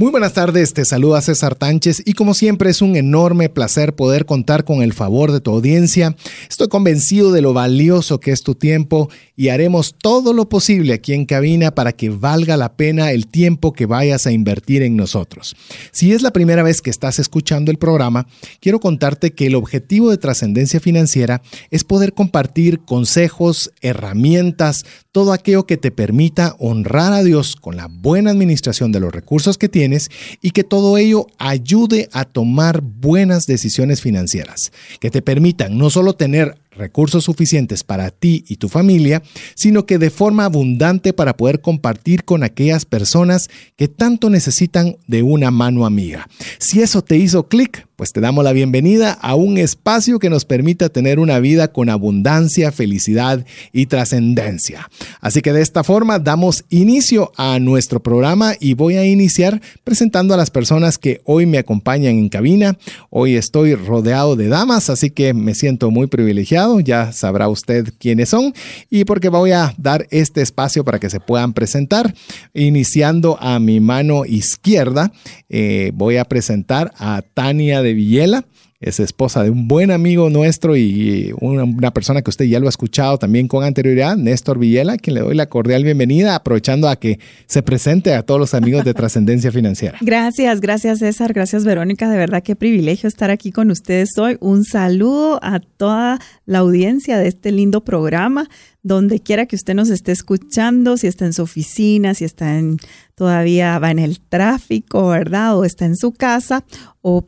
Muy buenas tardes, te saluda César Tánchez y como siempre es un enorme placer poder contar con el favor de tu audiencia. Estoy convencido de lo valioso que es tu tiempo y haremos todo lo posible aquí en cabina para que valga la pena el tiempo que vayas a invertir en nosotros. Si es la primera vez que estás escuchando el programa, quiero contarte que el objetivo de trascendencia financiera es poder compartir consejos, herramientas, todo aquello que te permita honrar a Dios con la buena administración de los recursos que tienes y que todo ello ayude a tomar buenas decisiones financieras, que te permitan no solo tener recursos suficientes para ti y tu familia, sino que de forma abundante para poder compartir con aquellas personas que tanto necesitan de una mano amiga. Si eso te hizo clic, pues te damos la bienvenida a un espacio que nos permita tener una vida con abundancia, felicidad y trascendencia. Así que de esta forma damos inicio a nuestro programa y voy a iniciar presentando a las personas que hoy me acompañan en cabina. Hoy estoy rodeado de damas, así que me siento muy privilegiado ya sabrá usted quiénes son y porque voy a dar este espacio para que se puedan presentar. Iniciando a mi mano izquierda, eh, voy a presentar a Tania de Villela es esposa de un buen amigo nuestro y una, persona que usted ya lo ha escuchado también con anterioridad, Néstor Villela, quien le doy la cordial bienvenida, aprovechando a que se presente a todos los amigos de Trascendencia Financiera. Gracias, gracias César, gracias Verónica, de verdad qué privilegio estar aquí con ustedes hoy. Un saludo a toda la audiencia de este lindo programa, donde quiera que usted nos esté escuchando, si está en su oficina, si está en, todavía va en el tráfico, ¿verdad? O está en su casa, o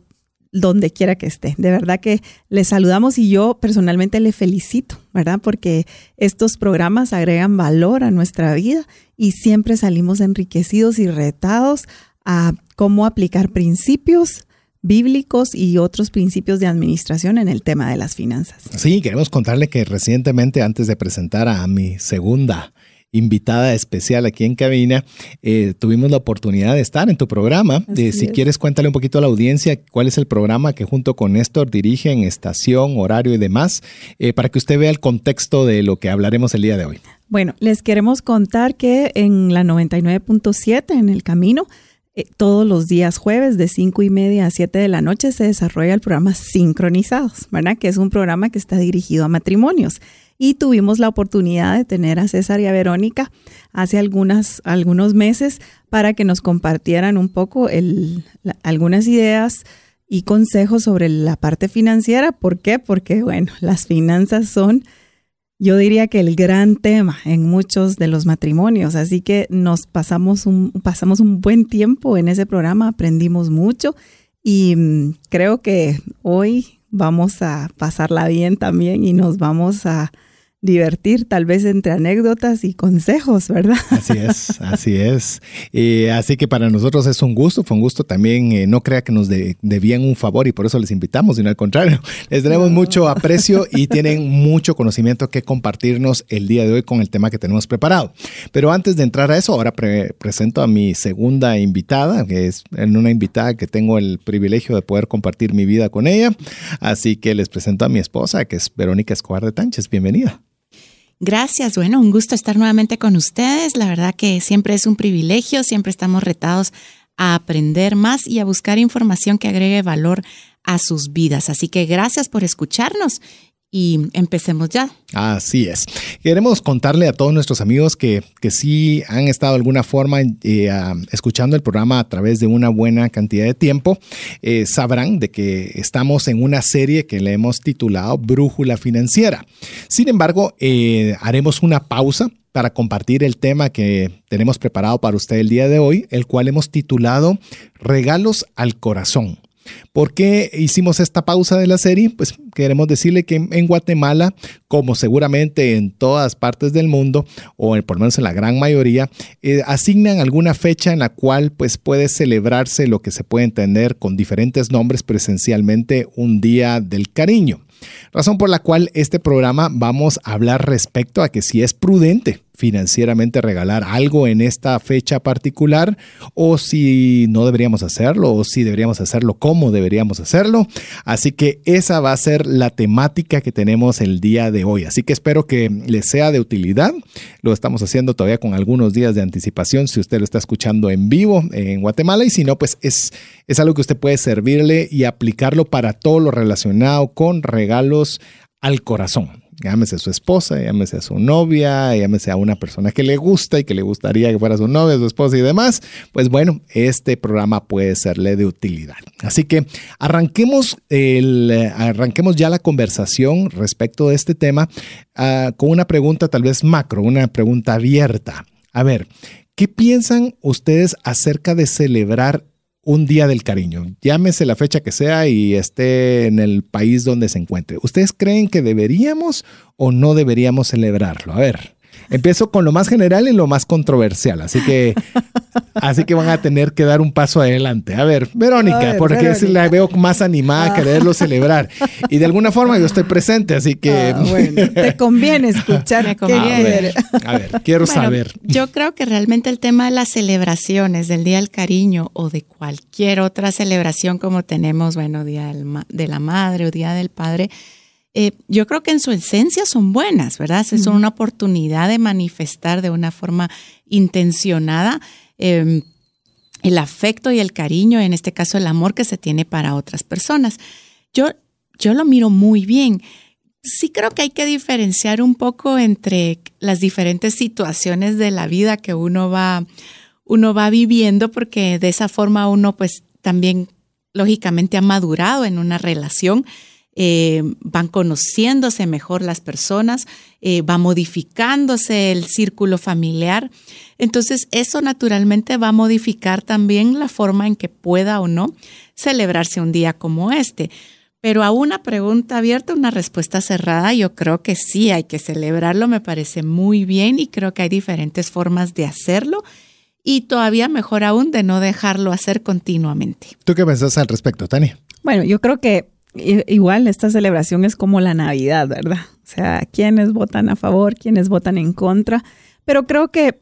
donde quiera que esté. De verdad que le saludamos y yo personalmente le felicito, ¿verdad? Porque estos programas agregan valor a nuestra vida y siempre salimos enriquecidos y retados a cómo aplicar principios bíblicos y otros principios de administración en el tema de las finanzas. Sí, queremos contarle que recientemente, antes de presentar a mi segunda invitada especial aquí en cabina. Eh, tuvimos la oportunidad de estar en tu programa. Eh, si quieres, cuéntale un poquito a la audiencia cuál es el programa que junto con Néstor dirigen, estación, horario y demás, eh, para que usted vea el contexto de lo que hablaremos el día de hoy. Bueno, les queremos contar que en la 99.7, en el camino, todos los días jueves de 5 y media a 7 de la noche se desarrolla el programa Sincronizados, ¿verdad? Que es un programa que está dirigido a matrimonios y tuvimos la oportunidad de tener a César y a Verónica hace algunas, algunos meses para que nos compartieran un poco algunas ideas y consejos sobre la parte financiera. ¿Por qué? Porque, bueno, las finanzas son, yo diría que el gran tema en muchos de los matrimonios. Así que nos pasamos un, pasamos un buen tiempo en ese programa, aprendimos mucho y mm, creo que hoy vamos a pasarla bien también y nos vamos a divertir, tal vez entre anécdotas y consejos, ¿verdad? Así es, así es. así que para nosotros es un gusto, fue un gusto también, eh, no crea que nos debían un favor y por eso les invitamos, sino al contrario, les tenemos mucho aprecio y tienen mucho conocimiento que compartirnos el día de hoy con el tema que tenemos preparado. Pero antes de entrar a eso, ahora presento a mi segunda invitada, que es una invitada que tengo el privilegio de poder compartir mi vida con ella. Así que les presento a mi esposa, que es Verónica Escobar de Tánchez. Bienvenida. Gracias, bueno, un gusto estar nuevamente con ustedes. La verdad que siempre es un privilegio, siempre estamos retados a aprender más y a buscar información que agregue valor a sus vidas. Así que gracias por escucharnos y empecemos ya. Así es. Queremos contarle a todos nuestros amigos que, que sí han estado de alguna forma eh, escuchando el programa a través de una buena cantidad de tiempo, eh, sabrán de que estamos en una serie que le hemos titulado Brújula Financiera. Sin embargo, eh, haremos una pausa para compartir el tema que tenemos preparado para usted el día de hoy, el cual hemos titulado Regalos al Corazón. ¿Por qué hicimos esta pausa de la serie? Pues queremos decirle que en Guatemala, como seguramente en todas partes del mundo, o por lo menos en la gran mayoría, eh, asignan alguna fecha en la cual pues puede celebrarse lo que se puede entender con diferentes nombres, pero esencialmente un día del cariño. Razón por la cual este programa vamos a hablar respecto a que si es prudente financieramente regalar algo en esta fecha particular o si no deberíamos hacerlo o si deberíamos hacerlo, cómo deberíamos hacerlo. Así que esa va a ser la temática que tenemos el día de hoy. Así que espero que les sea de utilidad. Lo estamos haciendo todavía con algunos días de anticipación si usted lo está escuchando en vivo en Guatemala y si no, pues es, es algo que usted puede servirle y aplicarlo para todo lo relacionado con regalos al corazón llámese a su esposa, llámese a su novia, llámese a una persona que le gusta y que le gustaría que fuera su novia, su esposa y demás, pues bueno, este programa puede serle de utilidad. Así que arranquemos, el, arranquemos ya la conversación respecto de este tema uh, con una pregunta tal vez macro, una pregunta abierta. A ver, ¿qué piensan ustedes acerca de celebrar un día del cariño, llámese la fecha que sea y esté en el país donde se encuentre. ¿Ustedes creen que deberíamos o no deberíamos celebrarlo? A ver. Empiezo con lo más general y lo más controversial, así que, así que van a tener que dar un paso adelante. A ver, Verónica, porque la veo más animada a quererlo celebrar. Y de alguna forma yo estoy presente, así que... Ah, bueno, te conviene escuchar. Me conviene. A ver, quiero saber. Yo creo que realmente el tema de las celebraciones, del Día del Cariño o de cualquier otra celebración como tenemos, bueno, Día de la Madre o Día del Padre, eh, yo creo que en su esencia son buenas, ¿verdad? Es una oportunidad de manifestar de una forma intencionada em, el afecto y el cariño, en este caso el amor que se tiene para otras personas. Yo, yo lo miro muy bien. Sí creo que hay que diferenciar un poco entre las diferentes situaciones de la vida que uno va, uno va viviendo, porque de esa forma uno pues también lógicamente ha madurado en una relación eh, van conociéndose mejor las personas, eh, va modificándose el círculo familiar. Entonces, eso naturalmente va a modificar también la forma en que pueda o no celebrarse un día como este. Pero a una pregunta abierta, una respuesta cerrada, yo creo que sí hay que celebrarlo, me parece muy bien y creo que hay diferentes formas de hacerlo y todavía mejor aún de no dejarlo hacer continuamente. ¿Tú qué pensás al respecto, Tania? Bueno, yo creo que igual esta celebración es como la Navidad, ¿verdad? O sea, quienes votan a favor, quienes votan en contra, pero creo que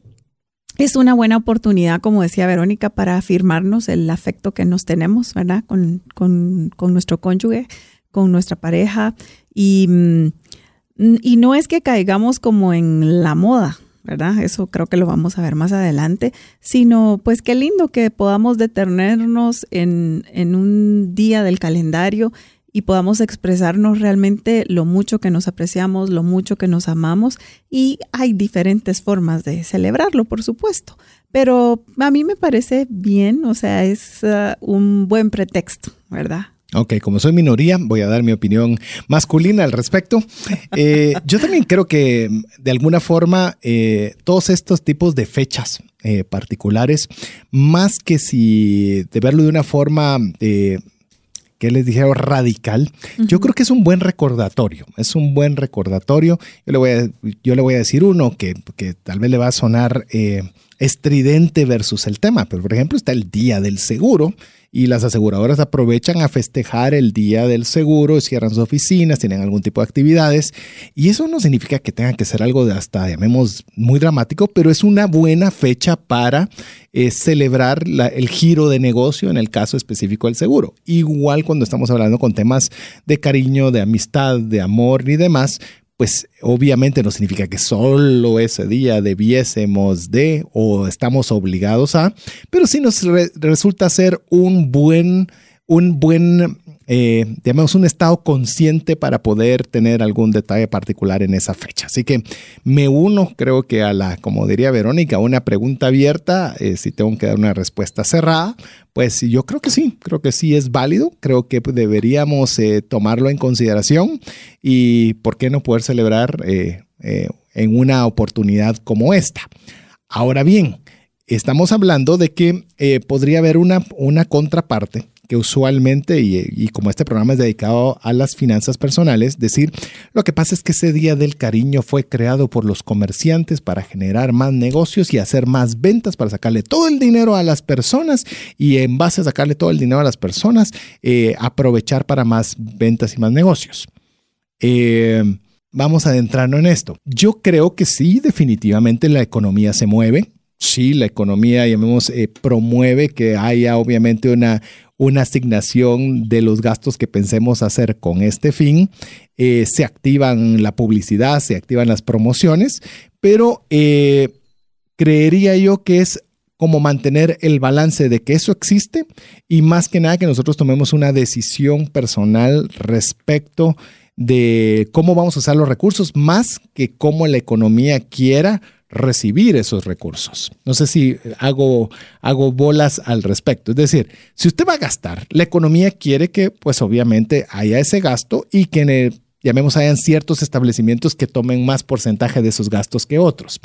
es una buena oportunidad, como decía Verónica, para afirmarnos el afecto que nos tenemos, ¿verdad? Con, con, con nuestro cónyuge, con nuestra pareja. Y, mm, y no es que caigamos como en la moda, ¿verdad? Eso creo que lo vamos a ver más adelante, sino pues qué lindo que podamos detenernos en, en un día del calendario y podamos expresarnos realmente lo mucho que nos apreciamos, lo mucho que nos amamos y hay diferentes formas de celebrarlo, por supuesto, pero a mí me parece bien, o sea, es uh, un buen pretexto, ¿verdad? Ok, como soy minoría, voy a dar mi opinión masculina al respecto. Eh, yo también creo que de alguna forma eh, todos estos tipos de fechas eh, particulares, más que si de verlo de una forma que les dijeron radical, yo creo que es un buen recordatorio, es un buen recordatorio. Yo le voy a, yo le voy a decir uno que, que tal vez le va a sonar eh, estridente versus el tema, pero por ejemplo está el Día del Seguro y las aseguradoras aprovechan a festejar el día del seguro, cierran sus oficinas, tienen algún tipo de actividades y eso no significa que tenga que ser algo de hasta, llamemos, muy dramático, pero es una buena fecha para eh, celebrar el giro de negocio en el caso específico del seguro. Igual cuando estamos hablando con temas de cariño, de amistad, de amor y demás, pues obviamente no significa que solo ese día debiésemos de o estamos obligados a, pero sí nos resulta ser un buen, un buen eh, digamos, un estado consciente para poder tener algún detalle particular en esa fecha. Así que me uno, creo que a la, como diría Verónica, una pregunta abierta, eh, si tengo que dar una respuesta cerrada, pues yo creo que sí, creo que sí es válido, creo que deberíamos eh, tomarlo en consideración y por qué no poder celebrar en una oportunidad como esta. Ahora bien, estamos hablando de que podría haber una, una contraparte que usualmente, y, como este programa es dedicado a las finanzas personales, decir, lo que pasa es que ese Día del Cariño fue creado por los comerciantes para generar más negocios y hacer más ventas, para sacarle todo el dinero a las personas y en base a sacarle todo el dinero a las personas, eh, aprovechar para más ventas y más negocios. Eh, vamos a adentrarnos en esto. Yo creo que sí, definitivamente la economía se mueve. Sí, la economía, llamemos, eh, promueve que haya obviamente una, una asignación de los gastos que pensemos hacer con este fin. Eh, se activan la publicidad, se activan las promociones, pero eh, creería yo que es como mantener el balance de que eso existe y más que nada que nosotros tomemos una decisión personal respecto de cómo vamos a usar los recursos más que cómo la economía quiera recibir esos recursos. No sé si hago, hago bolas al respecto. Es decir, si usted va a gastar, la economía quiere que pues obviamente haya ese gasto y que en el llamemos, hayan ciertos establecimientos que tomen más porcentaje de esos gastos que otros.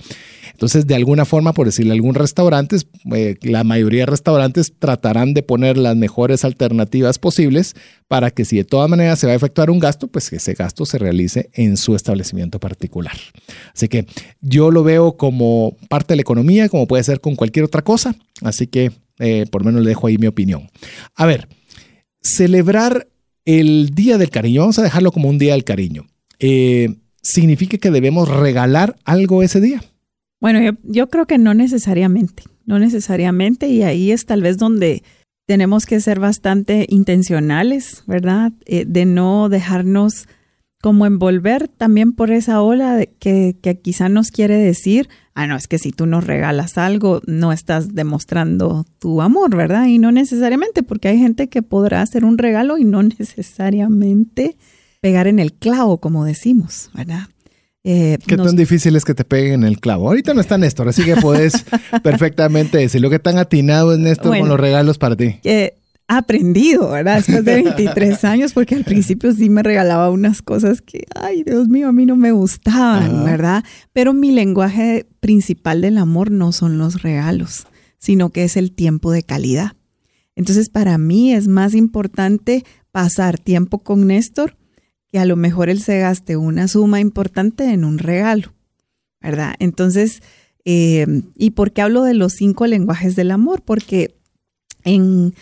Entonces, de alguna forma, por decirle, algunos restaurantes, eh, la mayoría de restaurantes tratarán de poner las mejores alternativas posibles para que si de todas maneras se va a efectuar un gasto, pues ese gasto se realice en su establecimiento particular. Así que yo lo veo como parte de la economía, como puede ser con cualquier otra cosa. Así que eh, por lo menos le dejo ahí mi opinión. A ver, celebrar el Día del Cariño, vamos a dejarlo como un Día del Cariño, eh, ¿significa que debemos regalar algo ese día? Bueno, yo, creo que no necesariamente, no necesariamente, y ahí es tal vez donde tenemos que ser bastante intencionales, ¿verdad? Eh, de no dejarnos como envolver también por esa ola de que, que, quizá nos quiere decir, ah, no, es que si tú nos regalas algo, no estás demostrando tu amor, ¿verdad? Y no necesariamente, porque hay gente que podrá hacer un regalo y no necesariamente pegar en el clavo, como decimos, ¿verdad? Eh, ¿Qué tan difícil es que te peguen en el clavo? Ahorita no está Néstor, así que puedes perfectamente decir que tan atinado es Néstor con los regalos para ti. Eh, aprendido, ¿verdad? Después de 23 años, porque al principio sí me regalaba unas cosas que, ay, Dios mío, a mí no me gustaban, ¿verdad? Pero mi lenguaje principal del amor no son los regalos, sino que es el tiempo de calidad. Entonces, para mí es más importante pasar tiempo con Néstor que a lo mejor él se gaste una suma importante en un regalo, ¿verdad? Entonces, eh, ¿y por qué hablo de los cinco lenguajes del amor? Porque en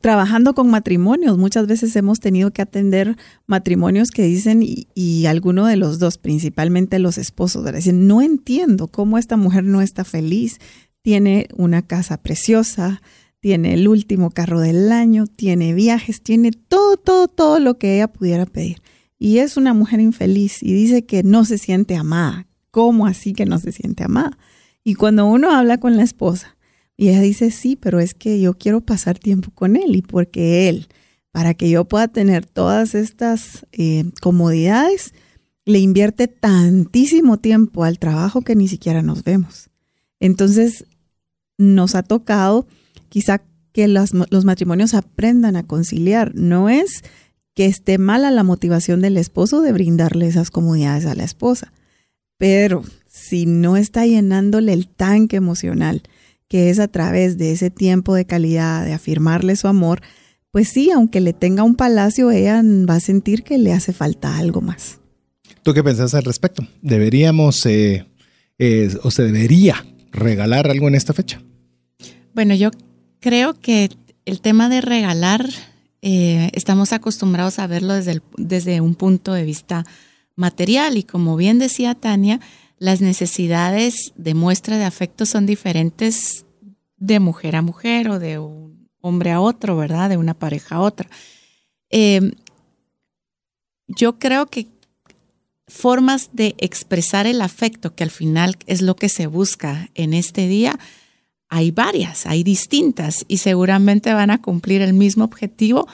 trabajando con matrimonios, muchas veces hemos tenido que atender matrimonios que dicen, y, alguno de los dos, principalmente los esposos, dicen, no entiendo cómo esta mujer no está feliz, tiene una casa preciosa, tiene el último carro del año, tiene viajes, tiene todo, todo, todo lo que ella pudiera pedir. Y es una mujer infeliz y dice que no se siente amada. ¿Cómo así que no se siente amada? Y cuando uno habla con la esposa, y ella dice, sí, pero es que yo quiero pasar tiempo con él y porque él, para que yo pueda tener todas estas eh, comodidades, le invierte tantísimo tiempo al trabajo que ni siquiera nos vemos. Entonces, nos ha tocado quizá que los, los matrimonios aprendan a conciliar. No es que esté mala la motivación del esposo de brindarle esas comodidades a la esposa, pero si no está llenándole el tanque emocional, que es a través de ese tiempo de calidad, de afirmarle su amor, pues sí, aunque le tenga un palacio, ella va a sentir que le hace falta algo más. ¿Tú qué pensás al respecto? ¿Deberíamos eh, eh, o se debería regalar algo en esta fecha? Bueno, yo creo que el tema de regalar, eh, estamos acostumbrados a verlo desde, desde un punto de vista material y como bien decía Tania, las necesidades de muestra de afecto son diferentes de mujer a mujer o de un hombre a otro, ¿verdad? De una pareja a otra. Em, yo creo que formas de expresar el afecto, que al final es lo que se busca en este día, hay varias, hay distintas y seguramente van a cumplir el mismo objetivo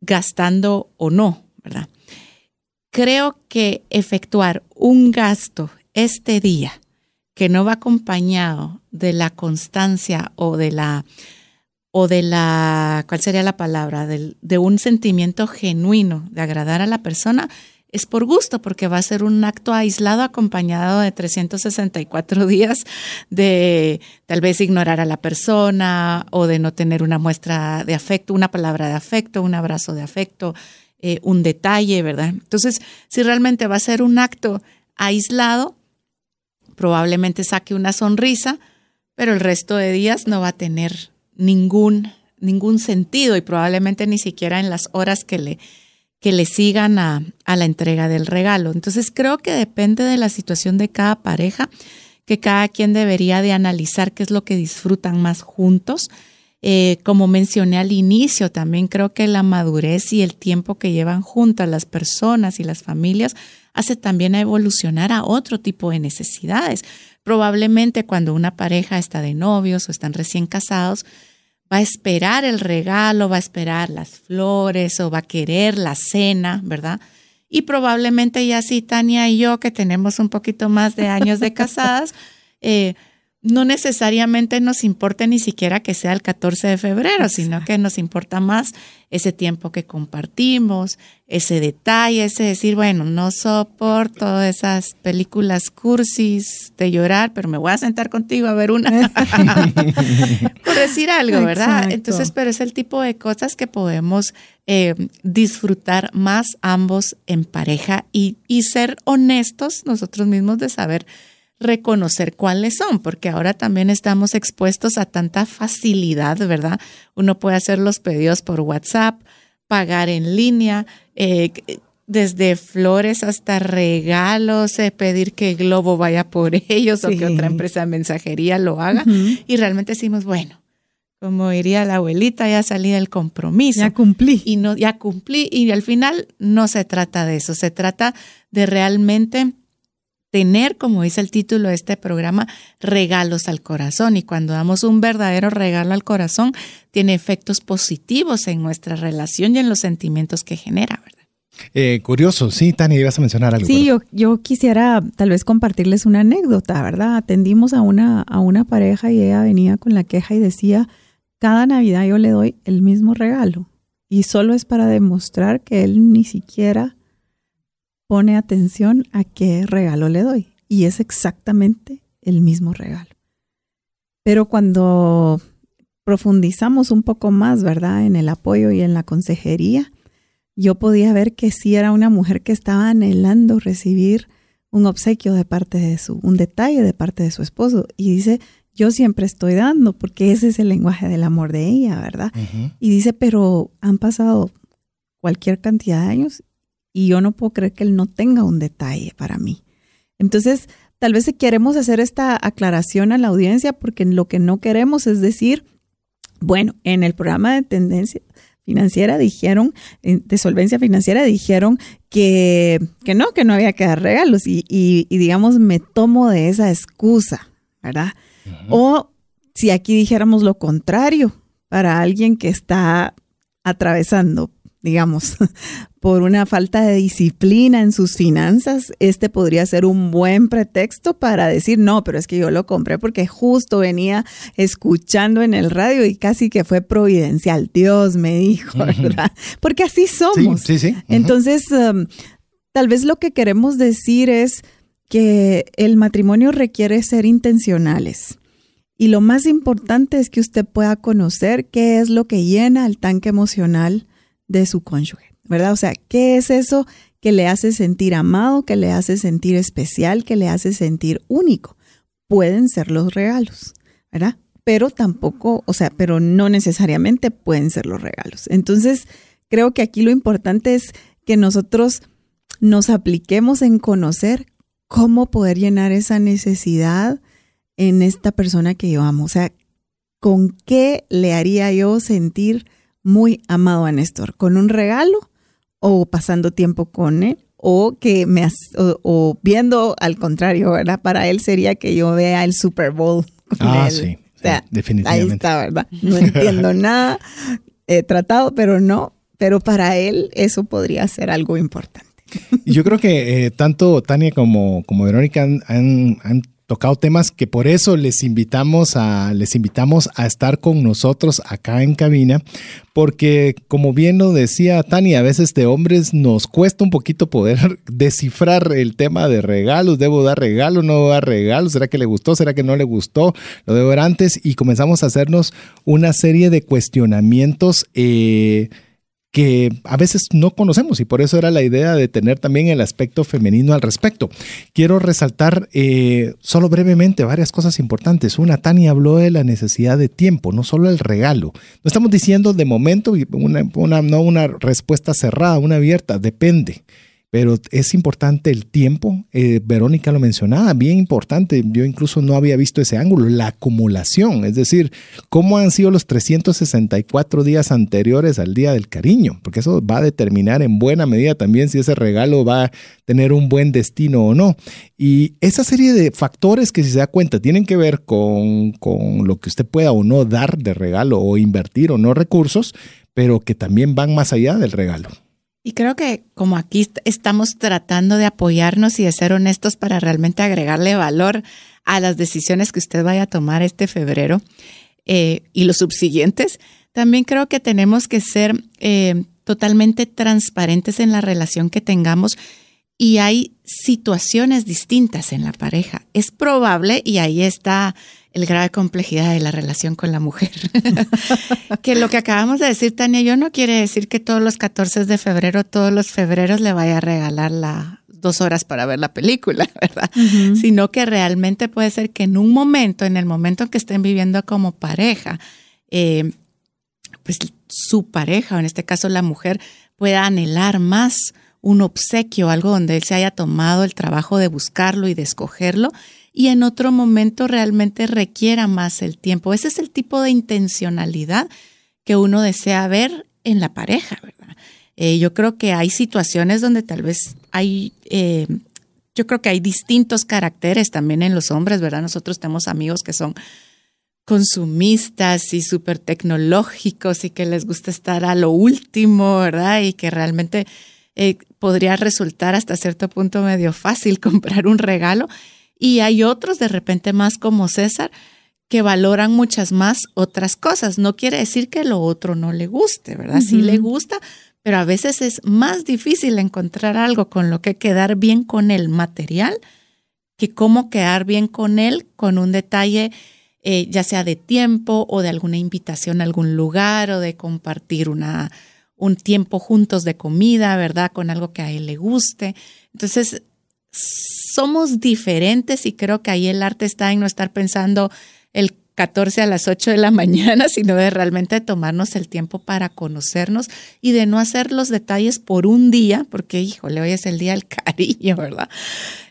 gastando o no, ¿verdad? Creo que efectuar un gasto este día que no va acompañado de la constancia o de la, o de la, ¿cuál sería la palabra? De, de un sentimiento genuino de agradar a la persona, es por gusto, porque va a ser un acto aislado acompañado de 364 días de tal vez ignorar a la persona o de no tener una muestra de afecto, una palabra de afecto, un abrazo de afecto, eh, un detalle, ¿verdad? Entonces, si realmente va a ser un acto aislado, probablemente saque una sonrisa, pero el resto de días no va a tener ningún, ningún sentido y probablemente ni siquiera en las horas que le que le sigan a, la entrega del regalo. Entonces creo que depende de la situación de cada pareja, que cada quien debería de analizar qué es lo que disfrutan más juntos. Eh, como mencioné al inicio, también creo que la madurez y el tiempo que llevan juntas las personas y las familias hace también a evolucionar a otro tipo de necesidades. Probablemente cuando una pareja está de novios o están recién casados, va a esperar el regalo, va a esperar las flores o va a querer la cena, ¿verdad? Y probablemente ya sí, Tania y yo, que tenemos un poquito más de años de casadas, eh, no necesariamente nos importa ni siquiera que sea el 14 de febrero, sino que nos importa más ese tiempo que compartimos, ese detalle, ese decir, bueno, no soporto esas películas cursis de llorar, pero me voy a sentar contigo a ver una. Por decir algo, ¿verdad? Entonces, pero es el tipo de cosas que podemos eh, disfrutar más ambos en pareja y, y ser honestos nosotros mismos de saber reconocer cuáles son, porque ahora también estamos expuestos a tanta facilidad, ¿verdad? Uno puede hacer los pedidos por WhatsApp, pagar en línea, eh, desde flores hasta regalos, eh, pedir que Globo vaya por ellos o que otra empresa de mensajería lo haga. Y realmente decimos, bueno, como diría la abuelita, ya salí del compromiso. Ya cumplí. Y no, ya cumplí. Y al final no se trata de eso, se trata de realmente tener, como dice el título de este programa, regalos al corazón. Y cuando damos un verdadero regalo al corazón, tiene efectos positivos en nuestra relación y en los sentimientos que genera, ¿verdad? Eh, curioso, sí, Tania, ibas a mencionar algo. Sí, yo, yo, quisiera tal vez compartirles una anécdota, ¿verdad? Atendimos a una, a una pareja y ella venía con la queja y decía, cada Navidad yo le doy el mismo regalo y solo es para demostrar que él ni siquiera pone atención a qué regalo le doy. Y es exactamente el mismo regalo. Pero cuando profundizamos un poco más, ¿verdad? En el apoyo y en la consejería, yo podía ver que sí era una mujer que estaba anhelando recibir un obsequio de parte de su, un detalle de parte de su esposo. Y dice, yo siempre estoy dando, porque ese es el lenguaje del amor de ella, ¿verdad? Y dice, pero han pasado cualquier cantidad de años y yo no puedo creer que él no tenga un detalle para mí. Entonces, tal vez queremos hacer esta aclaración a la audiencia porque lo que no queremos es decir, bueno, en el programa de tendencia financiera dijeron, de solvencia financiera dijeron que, que no, que no había que dar regalos y, y, digamos me tomo de esa excusa, ¿verdad? O si aquí dijéramos lo contrario, para alguien que está atravesando digamos, por una falta de disciplina en sus finanzas, este podría ser un buen pretexto para decir, no, pero es que yo lo compré porque justo venía escuchando en el radio y casi que fue providencial. Dios me dijo, ¿verdad? Porque así somos. Sí, sí, Entonces, um, tal vez lo que queremos decir es que el matrimonio requiere ser intencionales. Y lo más importante es que usted pueda conocer qué es lo que llena el tanque emocional de su cónyuge, ¿verdad? O sea, ¿qué es eso que le hace sentir amado, que le hace sentir especial, que le hace sentir único? Pueden ser los regalos, ¿verdad? Pero tampoco, o sea, pero no necesariamente pueden ser los regalos. Entonces, creo que aquí lo importante es que nosotros nos apliquemos en conocer cómo poder llenar esa necesidad en esta persona que yo amo. O sea, ¿con qué le haría yo sentir muy amado a Néstor, con un regalo o pasando tiempo con él o que me o, viendo al contrario, ¿verdad? Para él sería que yo vea el Super Bowl con ah, Sí, o sea, definitivamente. Ahí está, ¿verdad? No entiendo nada, he tratado, pero no, pero para él eso podría ser algo importante. Yo creo que eh, tanto Tania como, como Verónica han, tocado temas que por eso les invitamos a, les invitamos a estar con nosotros acá en cabina, porque como bien lo decía Tania, a veces de hombres nos cuesta un poquito poder descifrar el tema de regalos, debo dar regalo, no debo dar regalo, será que le gustó, será que no le gustó, lo debo ver antes y comenzamos a hacernos una serie de cuestionamientos. Eh, que a veces no conocemos y por eso era la idea de tener también el aspecto femenino al respecto. Quiero resaltar eh, solo brevemente varias cosas importantes. Una, Tania habló de la necesidad de tiempo, no solo el regalo. No estamos diciendo de momento una, una, no una respuesta cerrada, una abierta, depende pero es importante el tiempo. Eh, Verónica lo mencionaba, bien importante. Yo incluso no había visto ese ángulo, la acumulación, es decir, cómo han sido los 364 días anteriores al Día del Cariño, porque eso va a determinar en buena medida también si ese regalo va a tener un buen destino o no. Y esa serie de factores que si se da cuenta tienen que ver con, con lo que usted pueda o no dar de regalo o invertir o no recursos, pero que también van más allá del regalo. Y creo que como aquí estamos tratando de apoyarnos y de ser honestos para realmente agregarle valor a las decisiones que usted vaya a tomar este febrero eh, y los subsiguientes, también creo que tenemos que ser eh, totalmente transparentes en la relación que tengamos y hay situaciones distintas en la pareja. Es probable, y ahí está el grado de complejidad de la relación con la mujer. que lo que acabamos de decir, Tania, yo no quiere decir que todos los 14 de febrero, todos los febreros le vaya a regalar la dos horas para ver la película, ¿verdad? Sino que realmente puede ser que en un momento, en el momento en que estén viviendo como pareja, eh, pues su pareja, o en este caso la mujer, pueda anhelar más un obsequio, algo donde él se haya tomado el trabajo de buscarlo y de escogerlo y en otro momento realmente requiera más el tiempo. Ese es el tipo de intencionalidad que uno desea ver en la pareja, ¿verdad? Eh, yo creo que hay situaciones donde tal vez hay, eh, yo creo que hay distintos caracteres también en los hombres, ¿verdad? Nosotros tenemos amigos que son consumistas y súper tecnológicos y que les gusta estar a lo último, ¿verdad? Y que realmente eh, podría resultar hasta cierto punto medio fácil comprar un regalo y hay otros de repente más como César que valoran muchas más otras cosas. No quiere decir que lo otro no le guste, ¿verdad? Sí le gusta, pero a veces es más difícil encontrar algo con lo que quedar bien con el material que cómo quedar bien con él con un detalle, eh, ya sea de tiempo o de alguna invitación a algún lugar o de compartir una, un tiempo juntos de comida, ¿verdad? Con algo que a él le guste. Entonces, somos diferentes y creo que ahí el arte está en no estar pensando el 14 a las 8 de la mañana, sino de realmente tomarnos el tiempo para conocernos y de no hacer los detalles por un día, porque híjole, hoy es el día del cariño, ¿verdad?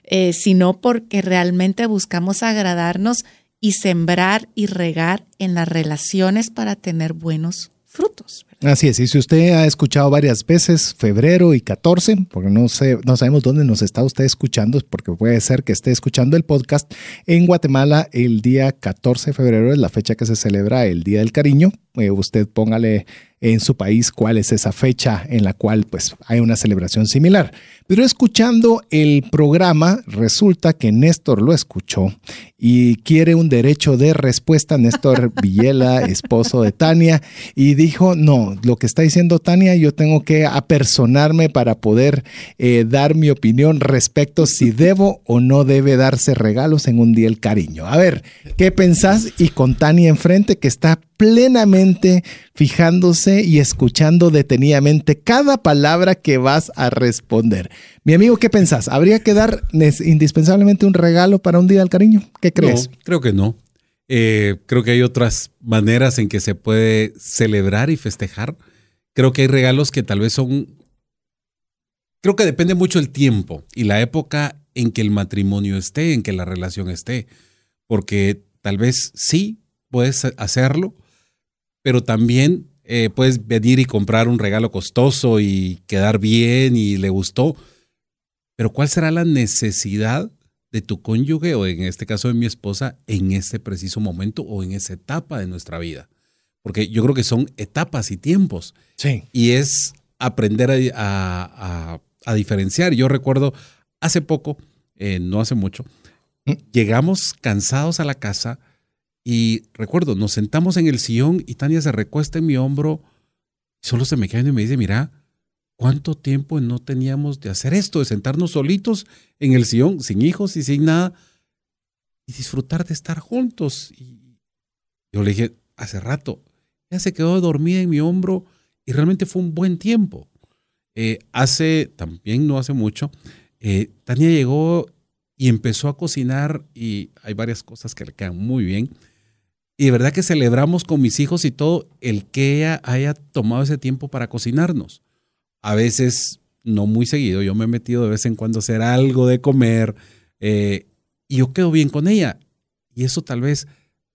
Eh, sino porque realmente buscamos agradarnos y sembrar y regar en las relaciones para tener buenos frutos. Así es, y si usted ha escuchado varias veces febrero y 14, porque no, sé, no sabemos dónde nos está usted escuchando, porque puede ser que esté escuchando el podcast, en Guatemala el día 14 de febrero es la fecha que se celebra el Día del Cariño. Eh, usted póngale en su país cuál es esa fecha en la cual pues hay una celebración similar. Pero escuchando el programa, resulta que Néstor lo escuchó y quiere un derecho de respuesta. Néstor Villela, esposo de Tania, y dijo, no, lo que está diciendo Tania, yo tengo que apersonarme para poder eh, dar mi opinión respecto si debo o no debe darse regalos en un día el cariño. A ver, ¿qué pensás? Y con Tania enfrente que está plenamente fijándose y escuchando detenidamente cada palabra que vas a responder. Mi amigo, ¿qué pensás? ¿Habría que dar indispensablemente un regalo para un día del cariño? ¿Qué crees? creo que no. Eh, creo que hay otras maneras en que se puede celebrar y festejar. Creo que hay regalos que tal vez son... Creo que depende mucho el tiempo y la época en que el matrimonio esté, en que la relación esté. Porque tal vez sí puedes hacerlo, pero también eh, puedes venir y comprar un regalo costoso y quedar bien y le gustó. Pero ¿cuál será la necesidad de tu cónyuge o en este caso de mi esposa en ese preciso momento o en esa etapa de nuestra vida? Porque yo creo que son etapas y tiempos. Sí. Y es aprender a, diferenciar. Yo recuerdo hace poco, eh, no hace mucho, Mm. Llegamos cansados a la casa y recuerdo, nos sentamos en el sillón y Tania se recuesta en mi hombro solo se me cae y me dice, mira, ¿cuánto tiempo no teníamos de hacer esto, de sentarnos solitos en el sillón, sin hijos y sin nada, y disfrutar de estar juntos? Y yo le dije, hace rato, ya se quedó dormida en mi hombro y realmente fue un buen tiempo. Eh, hace, también no hace mucho, eh, Tania llegó y empezó a cocinar y hay varias cosas que le quedan muy bien. Y de verdad que celebramos con mis hijos y todo el que ella haya tomado ese tiempo para cocinarnos. A veces, no muy seguido, yo me he metido de vez en cuando a hacer algo de comer eh, y yo quedo bien con ella. Y eso tal vez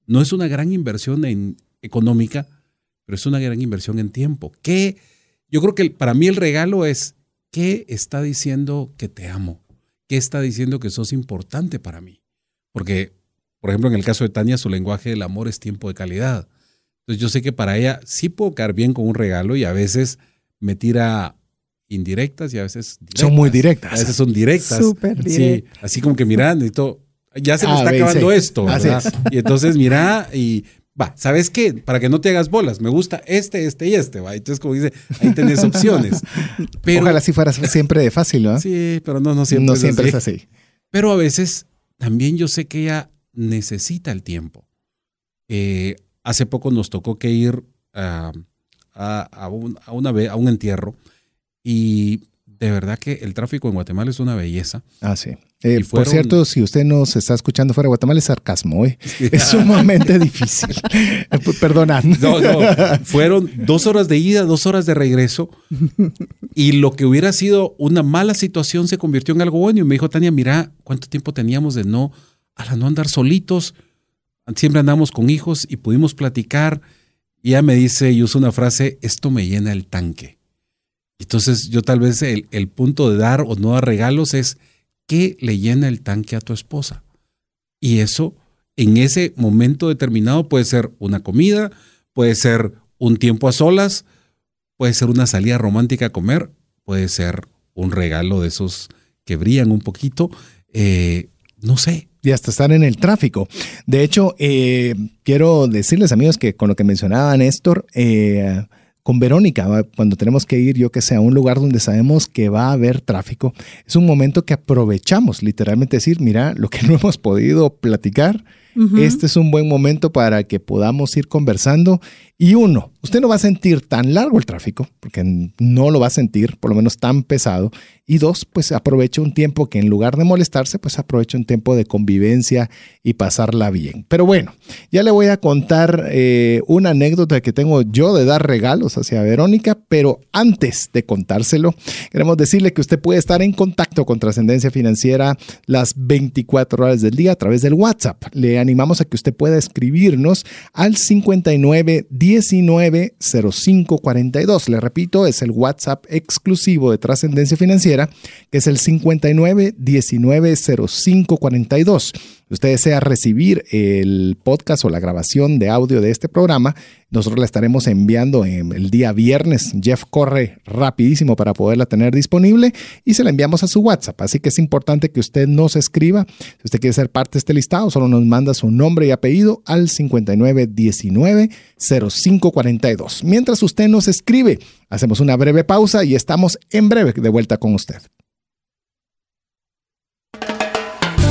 no es una gran inversión económica, pero es una gran inversión en tiempo. ¿Qué? Yo creo que para mí el regalo es, ¿qué está diciendo que te amo? ¿Qué está diciendo que sos importante para mí? Porque por ejemplo, en el caso de Tania, su lenguaje del amor es tiempo de calidad. Entonces yo sé que para ella sí puedo caer bien con un regalo y a veces me tira indirectas y a veces son muy directas. A veces son directas. Súper Sí, así como que mira, necesito, ya se me está acabando esto, ¿verdad? Y entonces mira y va, ¿sabes qué? Para que no te hagas bolas, me gusta este, este y este, va. Entonces como dice, ahí tenés opciones. Pero, Ojalá si fuera siempre de fácil, ¿no? Sí, pero no, no siempre, no siempre es así. Pero a veces también yo sé que ella necesita el tiempo. Eh, hace poco nos tocó que ir a, a, un, a, una, a un entierro y de verdad que el tráfico en Guatemala es una belleza. Ah, sí. Eh, por cierto, si usted nos está escuchando fuera de Guatemala, es sarcasmo. ¿eh? Es sumamente difícil. Perdona. No, no. Fueron dos horas de ida, dos horas de regreso. Y lo que hubiera sido una mala situación se convirtió en algo bueno. Y me dijo, Tania, mira cuánto tiempo teníamos de no a no andar solitos, siempre andamos con hijos y pudimos platicar. Y ella me dice, y usa una frase, esto me llena el tanque. Entonces yo tal vez el, el punto de dar o no dar regalos es, ¿qué le llena el tanque a tu esposa? Y eso en ese momento determinado puede ser una comida, puede ser un tiempo a solas, puede ser una salida romántica a comer, puede ser un regalo de esos que brillan un poquito. Eh, no sé, y hasta estar en el tráfico. De hecho, eh, quiero decirles, amigos, que con lo que mencionaba Néstor, eh, con Verónica, cuando tenemos que ir, yo que sé, a un lugar donde sabemos que va a haber tráfico, es un momento que aprovechamos, literalmente decir, mira, lo que no hemos podido platicar, este es un buen momento para que podamos ir conversando. Y uno, usted no va a sentir tan largo el tráfico, porque no lo va a sentir, por lo menos tan pesado. Y dos, pues aproveche un tiempo que en lugar de molestarse, pues aproveche un tiempo de convivencia y pasarla bien. Pero bueno, ya le voy a contar eh, una anécdota que tengo yo de dar regalos hacia Verónica, pero antes de contárselo, queremos decirle que usted puede estar en contacto con Trascendencia Financiera las 24 horas del día a través del WhatsApp. Le animamos a que usted pueda escribirnos al 59 19 05 42. Le repito, es el WhatsApp exclusivo de Trascendencia Financiera, que es el 59 19 05 42 usted desea recibir el podcast o la grabación de audio de este programa, nosotros la estaremos enviando en el día viernes. Jeff corre rapidísimo para poderla tener disponible y se la enviamos a su WhatsApp. Así que es importante que usted nos escriba. Si usted quiere ser parte de este listado, solo nos manda su nombre y apellido al 5919 0542. Mientras usted nos escribe, hacemos una breve pausa y estamos en breve de vuelta con usted.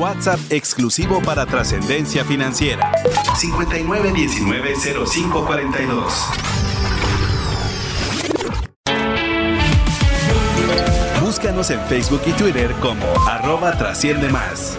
WhatsApp exclusivo para trascendencia financiera. 59190542. Búscanos en Facebook y Twitter como arroba trasciende más.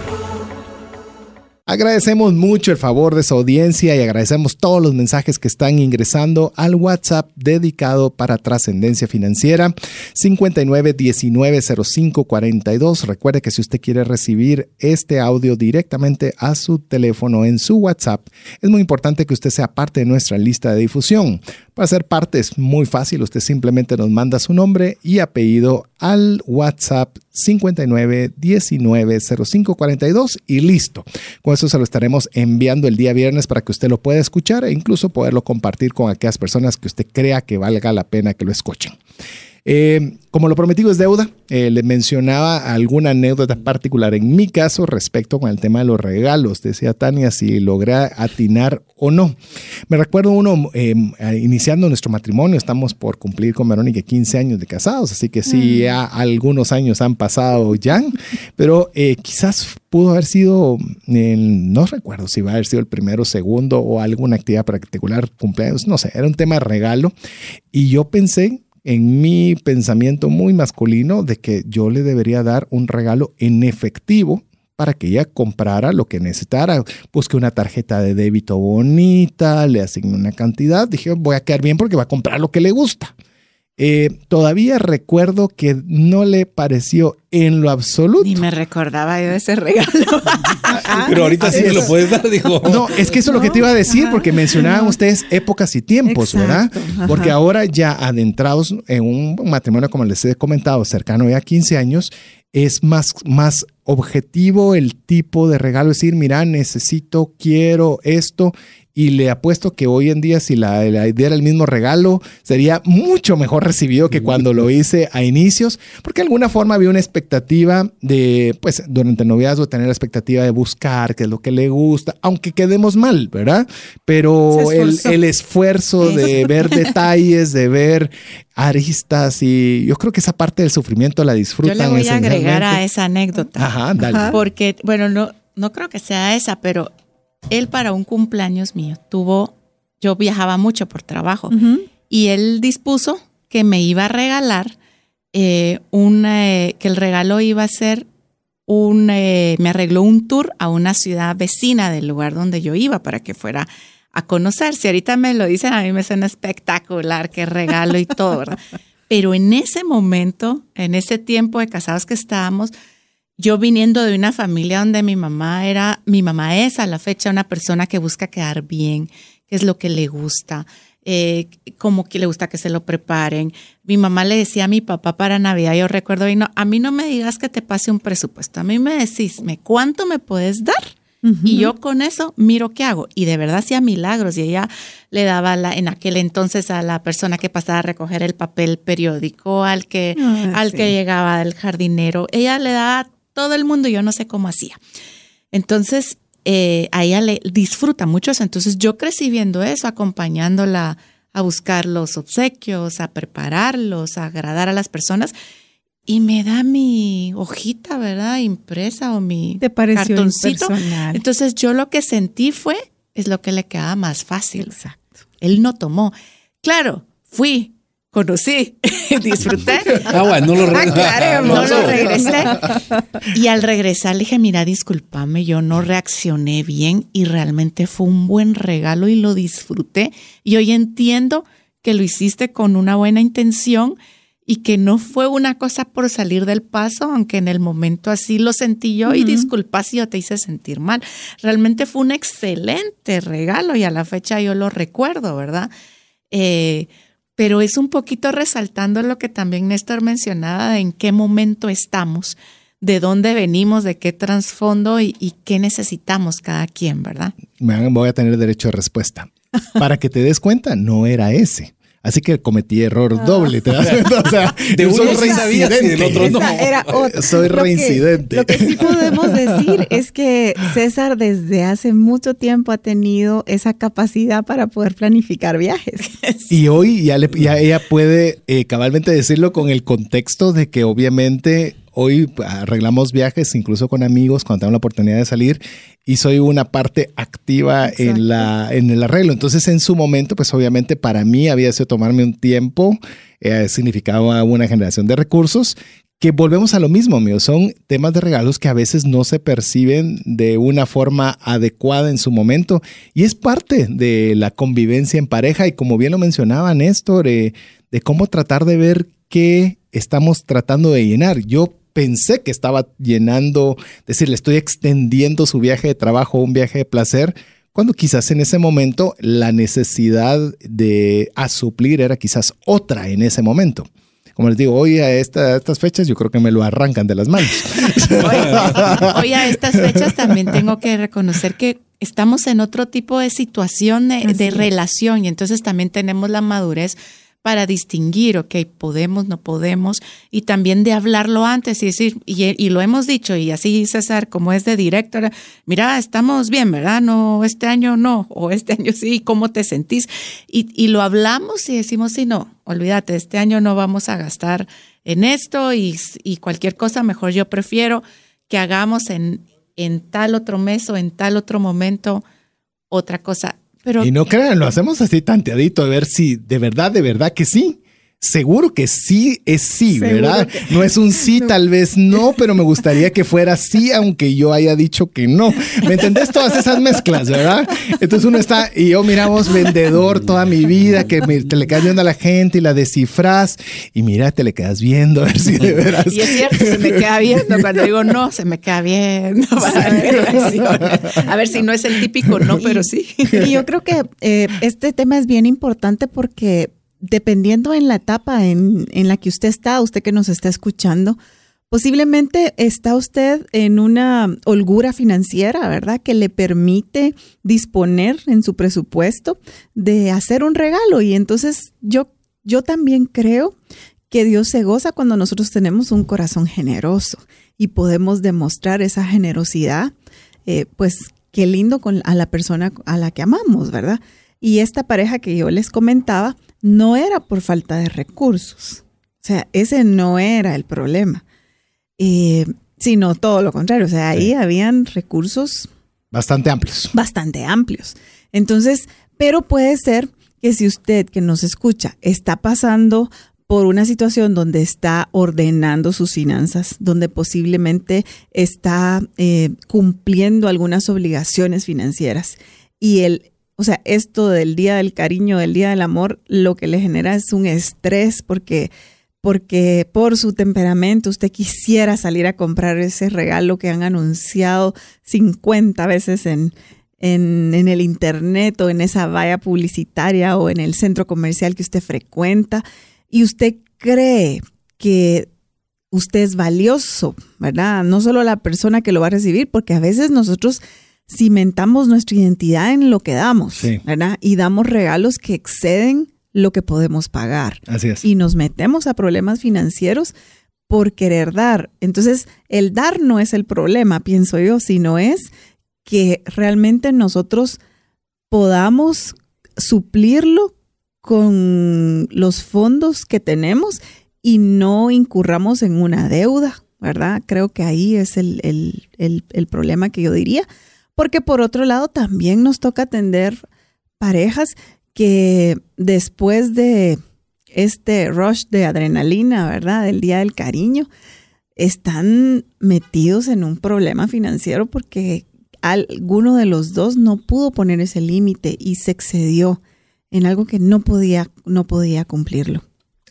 Agradecemos mucho el favor de su audiencia y agradecemos todos los mensajes que están ingresando al WhatsApp dedicado para trascendencia financiera 59190542. Recuerde que si usted quiere recibir este audio directamente a su teléfono en su WhatsApp, es muy importante que usted sea parte de nuestra lista de difusión. Para ser parte es muy fácil, usted simplemente nos manda su nombre y apellido al WhatsApp 59190542 y listo. Con eso se lo estaremos enviando el día viernes para que usted lo pueda escuchar e incluso poderlo compartir con aquellas personas que usted crea que valga la pena que lo escuchen. Eh, como lo prometido es deuda, eh, le mencionaba alguna anécdota particular en mi caso respecto con el tema de los regalos. Decía Tania si logré atinar o no. Me recuerdo uno eh, iniciando nuestro matrimonio, estamos por cumplir con Verónica 15 años de casados, así que sí, mm. ya algunos años han pasado ya, pero quizás pudo haber sido, no recuerdo si va a haber sido el primero, segundo o alguna actividad particular, cumpleaños, no sé, era un tema de regalo y yo pensé en mi pensamiento muy masculino de que yo le debería dar un regalo en efectivo para que ella comprara lo que necesitara. Busque una tarjeta de débito bonita, le asigne una cantidad. Dije, voy a quedar bien porque va a comprar lo que le gusta. Eh, todavía recuerdo que no le pareció en lo absoluto. Ni me recordaba yo ese regalo. Pero ahorita sí me lo puedes dar, dijo. No, es que eso es lo que te iba a decir, porque mencionaban ustedes épocas y tiempos, ¿verdad? Porque ahora ya adentrados en un matrimonio, como les he comentado, cercano ya a 15 años, es más, más objetivo el tipo de regalo, es decir, mira, necesito, quiero esto y le apuesto que hoy en día si la, idea era el mismo regalo, sería mucho mejor recibido que cuando lo hice a inicios, porque de alguna forma había una expectativa de, pues durante el noviazgo, tener la expectativa de buscar qué es lo que le gusta, aunque quedemos mal, ¿verdad? Pero el, el, esfuerzo de ver detalles, de ver aristas y yo creo que esa parte del sufrimiento la disfrutan. Yo le voy a agregar a esa anécdota. Ajá, dale. Porque, bueno, no, no creo que sea esa, pero él para un cumpleaños mío tuvo, yo viajaba mucho por trabajo y él dispuso que me iba a regalar eh, un, eh, que el regalo iba a ser un, eh, me arregló un tour a una ciudad vecina del lugar donde yo iba para que fuera a conocer. Si ahorita me lo dicen, a mí me suena espectacular, qué regalo y todo, ¿verdad? Pero en ese momento, en ese tiempo de casados que estábamos, yo viniendo de una familia donde mi mamá era, mi mamá es a la fecha una persona que busca quedar bien, que es lo que le gusta, eh, como que le gusta que se lo preparen. Mi mamá le decía a mi papá para Navidad, yo recuerdo, y no, a mí no me digas que te pase un presupuesto, a mí me decís, ¿me cuánto me puedes dar? Y yo con eso miro qué hago. Y de verdad hacía milagros. Y ella le daba la, en aquel entonces a la persona que pasaba a recoger el papel periódico, al que, ah, al que llegaba del jardinero. Ella le daba todo el mundo, yo no sé cómo hacía. Entonces, eh, a ella le disfruta mucho eso. Entonces, yo crecí viendo eso, acompañándola a buscar los obsequios, a prepararlos, a agradar a las personas. Y me da mi hojita, ¿verdad? Impresa o mi ¿Te cartoncito. Entonces, yo lo que sentí fue, es lo que le quedaba más fácil. Exacto. Él no tomó. Claro, fui, conocí, disfruté. Ah, bueno, no lo, ah, no lo regresé. Y al regresar le dije, mira, discúlpame, yo no reaccioné bien y realmente fue un buen regalo y lo disfruté. Y hoy entiendo que lo hiciste con una buena intención, y que no fue una cosa por salir del paso, aunque en el momento así lo sentí yo y disculpa si yo te hice sentir mal. Realmente fue un excelente regalo y a la fecha yo lo recuerdo, ¿verdad? Eh, pero es un poquito resaltando lo que también Néstor mencionaba de en qué momento estamos, de dónde venimos, de qué trasfondo y, qué necesitamos cada quien, ¿verdad? Voy a tener derecho a respuesta. Para que te des cuenta, no era ese. Así que cometí error Ah. doble, ¿te das cuenta? O sea, De uno soy y del otro no. Era otra. Soy Lo que- reincidente. Lo que, sí podemos decir es que César desde hace mucho tiempo ha tenido esa capacidad para poder planificar viajes. Y hoy ya, le- ya ella puede eh, cabalmente decirlo con el contexto de que obviamente hoy arreglamos viajes incluso con amigos cuando tengo la oportunidad de salir y soy una parte activa Exacto. en, la, en el arreglo. Entonces en su momento pues obviamente para mí había sido tomarme un tiempo, eh, significaba una generación de recursos que volvemos a lo mismo, mío. Son temas de regalos que a veces no se perciben de una forma adecuada en su momento y es parte de la convivencia en pareja y como bien lo mencionaba Néstor, eh, de cómo tratar de ver qué estamos tratando de llenar. Yo pensé que estaba llenando, es decir, le estoy extendiendo su viaje de trabajo a un viaje de placer, cuando quizás en ese momento la necesidad de a suplir era quizás otra en ese momento. Como les digo, hoy a, esta- a estas fechas yo creo que me lo arrancan de las manos. Hoy, hoy a estas fechas también tengo que reconocer que estamos en otro tipo de situación de, relación y entonces también tenemos la madurez para distinguir, ok, podemos, no podemos, y también de hablarlo antes y decir, y, lo hemos dicho, y así César, como es de director, mira, estamos bien, ¿verdad? No, este año no, o este año sí, ¿cómo te sentís? Y, y lo hablamos y decimos, sí, no, olvídate, este año no vamos a gastar en esto y, y cualquier cosa, mejor yo prefiero que hagamos en, en tal otro mes o en tal otro momento otra cosa. Pero Y no crean, lo hacemos así tanteadito a ver si de verdad, de verdad que sí. Seguro que sí es sí, Seguro ¿verdad? que- No es un sí, tal vez no, pero me gustaría que fuera sí, aunque yo haya dicho que no. ¿Me entendés? Todas esas mezclas, ¿verdad? Entonces uno está, y yo miramos vendedor toda mi vida, que me- te le quedas viendo a la gente y la descifras, y mira, te le quedas viendo a ver si de veras. Y es cierto, se me queda viendo. Cuando digo no, se me queda viendo. reacción. A ver si no es el típico no, pero sí. Y yo creo que eh, este tema es bien importante porque dependiendo en la etapa en, en la que usted está, usted que nos está escuchando, posiblemente está usted en una holgura financiera, ¿verdad? Que le permite disponer en su presupuesto de hacer un regalo. Y entonces yo, yo también creo que Dios se goza cuando nosotros tenemos un corazón generoso y podemos demostrar esa generosidad, eh, pues qué lindo con, a la persona a la que amamos, ¿verdad? Y esta pareja que yo les comentaba no era por falta de recursos, o sea, ese no era el problema, eh, sino todo lo contrario, o sea, ahí Sí. habían recursos Bastante amplios. bastante amplios. Entonces, pero puede ser que si usted que nos escucha está pasando por una situación donde está ordenando sus finanzas, donde posiblemente está eh, cumpliendo algunas obligaciones financieras y el, o sea, esto del día del cariño, del día del amor, lo que le genera es un estrés porque porque por su temperamento usted quisiera salir a comprar ese regalo que han anunciado 50 veces en, en, en el internet o en esa valla publicitaria o en el centro comercial que usted frecuenta y usted cree que usted es valioso, ¿verdad? No solo la persona que lo va a recibir, porque a veces nosotros cimentamos nuestra identidad en lo que damos, Sí. ¿verdad? Y damos regalos que exceden lo que podemos pagar Así es. y nos metemos a problemas financieros por querer dar. Entonces, el dar no es el problema, pienso yo, sino es que realmente nosotros podamos suplirlo con los fondos que tenemos y no incurramos en una deuda, ¿verdad? Creo que ahí es el, el- el- el problema que yo diría, porque por otro lado también nos toca atender parejas que después de este rush de adrenalina, ¿verdad? Del día del cariño, están metidos en un problema financiero porque alguno de los dos no pudo poner ese límite y se excedió en algo que no podía, no podía cumplirlo.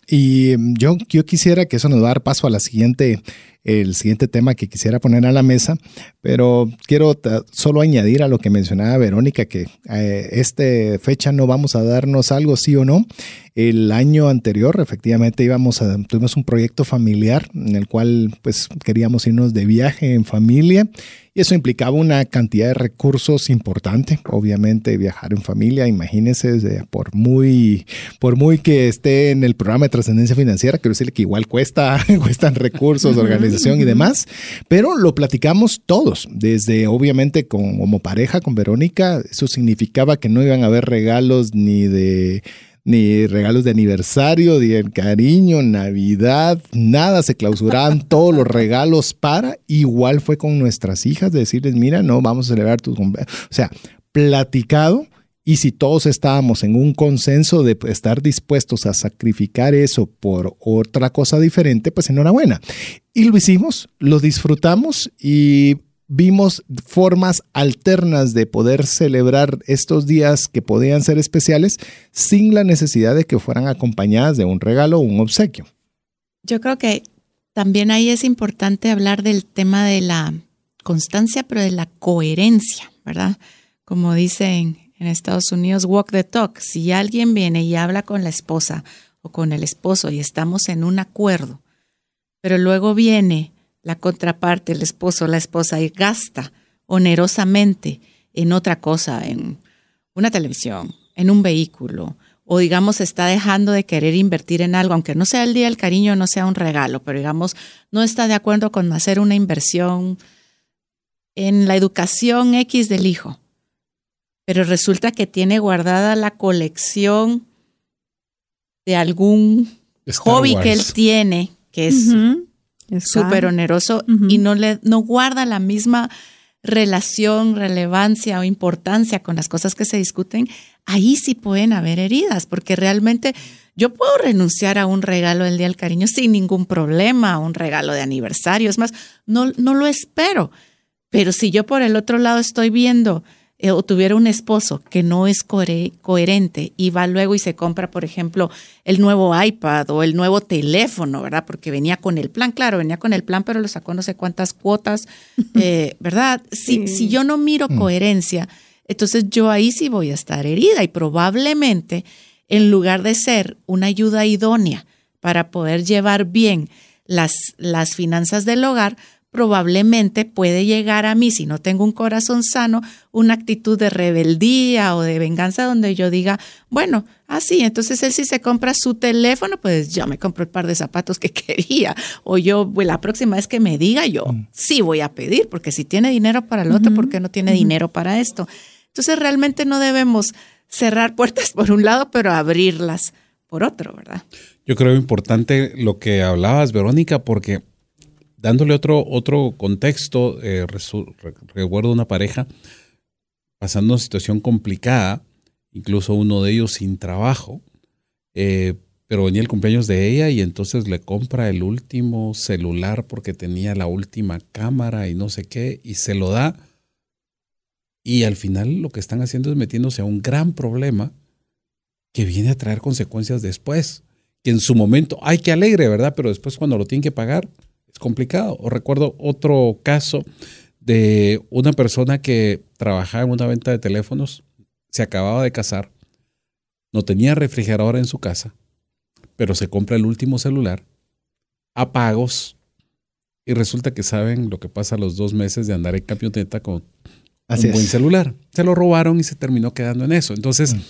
Y mm, yo, yo quisiera que eso nos va a dar paso a la siguiente el siguiente tema que quisiera poner a la mesa, pero quiero solo añadir a lo que mencionaba Verónica, que eh, esta fecha no vamos a darnos algo sí o no. El año anterior, efectivamente, íbamos a, tuvimos un proyecto familiar en el cual pues queríamos irnos de viaje en familia y eso implicaba una cantidad de recursos importante. Obviamente viajar en familia, imagínense, por muy, por muy que esté en el programa de trascendencia financiera, quiero decirle que igual cuesta, cuestan recursos, organización y demás, pero lo platicamos todos, desde obviamente con, como pareja con Verónica, eso significaba que no iban a haber regalos ni de ni regalos de aniversario, ni el cariño, Navidad, nada, se clausuraban todos los regalos para, igual fue con nuestras hijas, decirles, mira, no, vamos a celebrar tus cumpleaños. O sea, platicado y si todos estábamos en un consenso de estar dispuestos a sacrificar eso por otra cosa diferente, pues enhorabuena. Y lo hicimos, lo disfrutamos y vimos formas alternas de poder celebrar estos días que podían ser especiales sin la necesidad de que fueran acompañadas de un regalo o un obsequio. Yo creo que también ahí es importante hablar del tema de la constancia, pero de la coherencia, ¿verdad? Como dicen en Estados Unidos, walk the talk. Si alguien viene y habla con la esposa o con el esposo y estamos en un acuerdo, pero luego viene la contraparte, el esposo o la esposa, y gasta onerosamente en otra cosa, en una televisión, en un vehículo, o digamos está dejando de querer invertir en algo, aunque no sea el día del cariño, no sea un regalo, pero digamos no está de acuerdo con hacer una inversión en la educación X del hijo, pero resulta que tiene guardada la colección de algún hobby que él tiene, que es súper oneroso y no, le, no guarda la misma relación, relevancia o importancia con las cosas que se discuten, ahí sí pueden haber heridas, porque realmente yo puedo renunciar a un regalo del Día del Cariño sin ningún problema, a un regalo de aniversario, es más, no, no lo espero. Pero si yo por el otro lado estoy viendo eh, o tuviera un esposo que no es coherente y va luego y se compra, por ejemplo, el nuevo iPad o el nuevo teléfono, ¿verdad? Porque venía con el plan, claro, venía con el plan, pero lo sacó no sé cuántas cuotas, eh, ¿verdad? Si, si yo no miro mm. coherencia, entonces yo ahí sí voy a estar herida y probablemente en lugar de ser una ayuda idónea para poder llevar bien las, las finanzas del hogar, probablemente puede llegar a mí, si no tengo un corazón sano, una actitud de rebeldía o de venganza donde yo diga, bueno, así, entonces él si se compra su teléfono, pues yo me compro el par de zapatos que quería. O yo, pues, la próxima vez que me diga, yo mm. sí voy a pedir, porque si tiene dinero para el otro, ¿por qué no tiene dinero para esto? Entonces realmente no debemos cerrar puertas por un lado, pero abrirlas por otro, ¿verdad? Yo creo importante lo que hablabas, Verónica, porque dándole otro, otro contexto, eh, recuerdo una pareja pasando una situación complicada, incluso uno de ellos sin trabajo, eh, pero venía el cumpleaños de ella y entonces le compra el último celular porque tenía la última cámara y no sé qué, y se lo da. Y al final lo que están haciendo es metiéndose a un gran problema que viene a traer consecuencias después. Que en su momento, ay, qué alegre, ¿verdad? Pero después cuando lo tienen que pagar, es complicado. O recuerdo otro caso de una persona que trabajaba en una venta de teléfonos, se acababa de casar, no tenía refrigerador en su casa, pero se compra el último celular a pagos y resulta que saben lo que pasa a los dos meses de andar en camioneta con un buen celular. Se lo robaron y se terminó quedando en eso. Entonces, mm.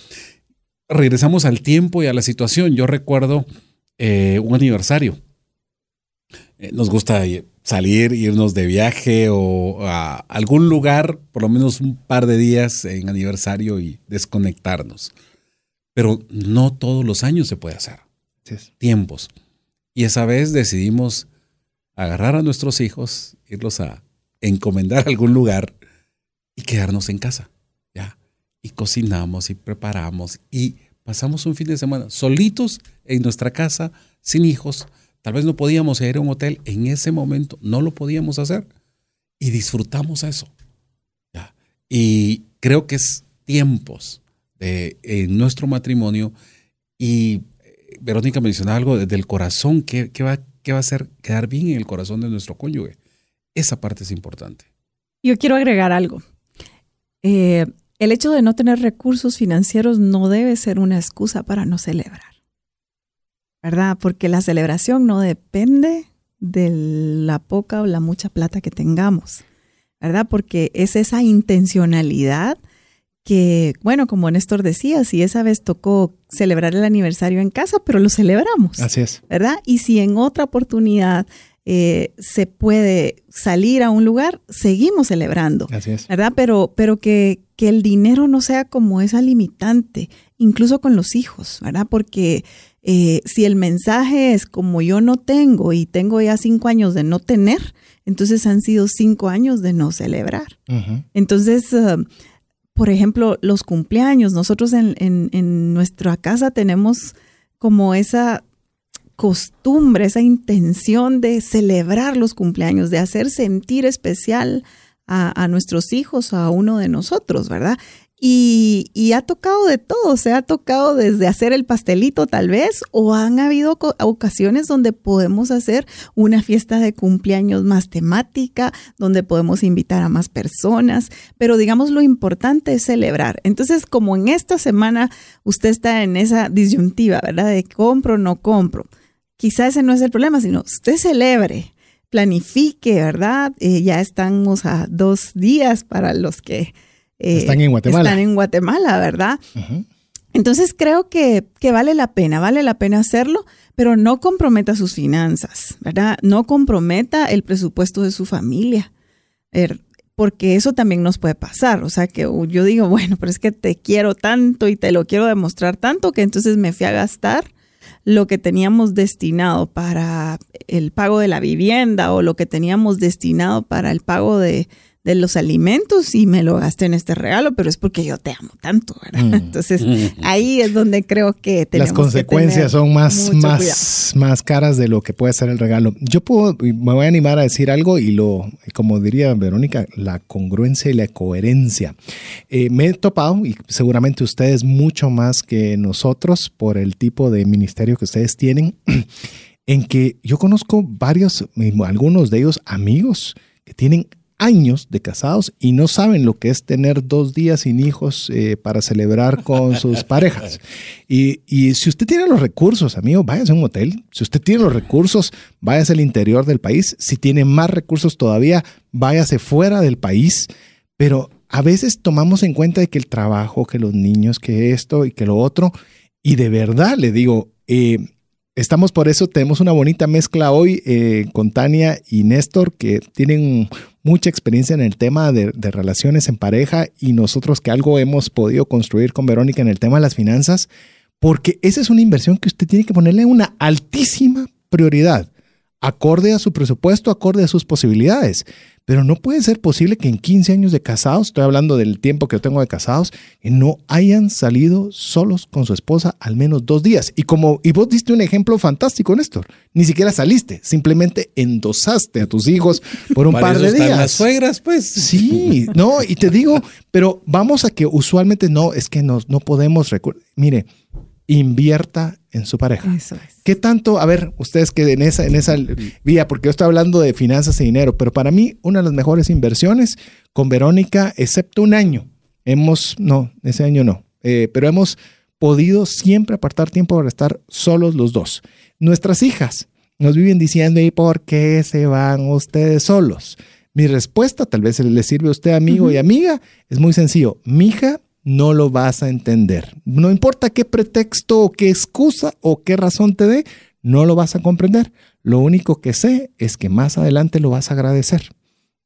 regresamos al tiempo y a la situación. Yo recuerdo eh, un aniversario nos gusta salir, irnos de viaje o a algún lugar, por lo menos un par de días en aniversario y desconectarnos. Pero no todos los años se puede hacer. Tiempos. Y esa vez decidimos agarrar a nuestros hijos, irlos a encomendar a algún lugar y quedarnos en casa. ¿ya? Y cocinamos y preparamos y pasamos un fin de semana solitos en nuestra casa, sin hijos, Tal vez no podíamos ir a un hotel en ese momento, no lo podíamos hacer y disfrutamos eso. Y creo que es tiempos de, en nuestro matrimonio y eh, Verónica mencionaba algo del corazón, ¿qué, va, qué va a hacer quedar bien en el corazón de nuestro cónyuge? Esa parte es importante. Yo quiero agregar algo. Eh, el hecho de no tener recursos financieros no debe ser una excusa para no celebrar, ¿verdad? Porque la celebración no depende de la poca o la mucha plata que tengamos, ¿verdad? Porque es esa intencionalidad que, bueno, como Néstor decía, si esa vez tocó celebrar el aniversario en casa, pero lo celebramos. Así es. ¿Verdad? Y si en otra oportunidad eh, se puede salir a un lugar, seguimos celebrando. Así es. ¿Verdad? Pero, pero que, que el dinero no sea como esa limitante, incluso con los hijos, ¿verdad? Porque eh, si el mensaje es como yo no tengo y tengo ya cinco años de no tener, entonces han sido cinco años de no celebrar. Entonces, eh, por ejemplo, los cumpleaños, nosotros en, en, nuestra casa tenemos como esa costumbre, esa intención de celebrar los cumpleaños, de hacer sentir especial a, a, nuestros hijos, a uno de nosotros, ¿verdad? Y, ha tocado de todo, se ha tocado desde hacer el pastelito tal vez, o han habido ocasiones donde podemos hacer una fiesta de cumpleaños más temática, donde podemos invitar a más personas, pero digamos lo importante es celebrar. Entonces, como en esta semana usted está en esa disyuntiva, ¿verdad? De compro no compro. Quizá ese no es el problema, sino usted celebre planifique, ¿verdad? Eh, ya estamos a dos días para los que eh, están en Guatemala. Están en Guatemala, ¿verdad? Entonces creo que, que, vale la pena, vale la pena hacerlo, pero no comprometa sus finanzas, ¿verdad? No comprometa el presupuesto de su familia, er, porque eso también nos puede pasar. O sea, que yo digo, bueno, pero es que te quiero tanto y te lo quiero demostrar tanto que entonces me fui a gastar lo que teníamos destinado para el pago de la vivienda o lo que teníamos destinado para el pago de, de los alimentos y me lo gasté en este regalo, pero es porque yo te amo tanto, ¿verdad? Mm. Entonces mm. ahí es donde creo que tenemos las consecuencias son más más más caras de lo que puede ser el regalo. Yo puedo me voy a animar a decir algo y lo como diría Verónica, la congruencia y la coherencia. Eh, me he topado y seguramente ustedes mucho más que nosotros por el tipo de ministerio que ustedes tienen en que yo conozco varios algunos de ellos amigos que tienen años de casados y no saben lo que es tener dos días sin hijos eh, para celebrar con sus parejas. Y, si usted tiene los recursos, amigo, váyase a un hotel. Si usted tiene los recursos, váyase al interior del país. Si tiene más recursos todavía, váyase fuera del país. Pero a veces tomamos en cuenta de que el trabajo, que los niños, que esto y que lo otro. Y de verdad le digo, eh, Estamos por eso, tenemos una bonita mezcla hoy eh, con Tania y Néstor que tienen mucha experiencia en el tema de, relaciones en pareja y nosotros que algo hemos podido construir con Verónica en el tema de las finanzas, porque esa es una inversión que usted tiene que ponerle una altísima prioridad, acorde a su presupuesto, acorde a sus posibilidades. Pero no puede ser posible que en 15 años de casados, estoy hablando del tiempo que yo tengo de casados, no hayan salido solos con su esposa al menos dos días. Y como, y vos diste un ejemplo fantástico, Néstor. Ni siquiera saliste, simplemente endosaste a tus hijos por un par de días. las suegras, pues. Sí, no, y te digo, pero vamos a que usualmente no, es que no, no podemos. Mire, invierta en su pareja. Eso es. ¿Qué tanto, a ver, ustedes que en esa, en esa vía, porque yo estoy hablando de finanzas y dinero, pero para mí una de las mejores inversiones con Verónica, excepto un año, hemos, no, ese año no, eh, pero hemos podido siempre apartar tiempo para estar solos los dos. Nuestras hijas nos viven diciendo, ¿y por qué se van ustedes solos? Mi respuesta, tal vez le sirve a usted amigo y amiga, es muy sencillo. Mi hija no lo vas a entender. No importa qué pretexto o qué excusa o qué razón te dé, no lo vas a comprender. Lo único que sé es que más adelante lo vas a agradecer.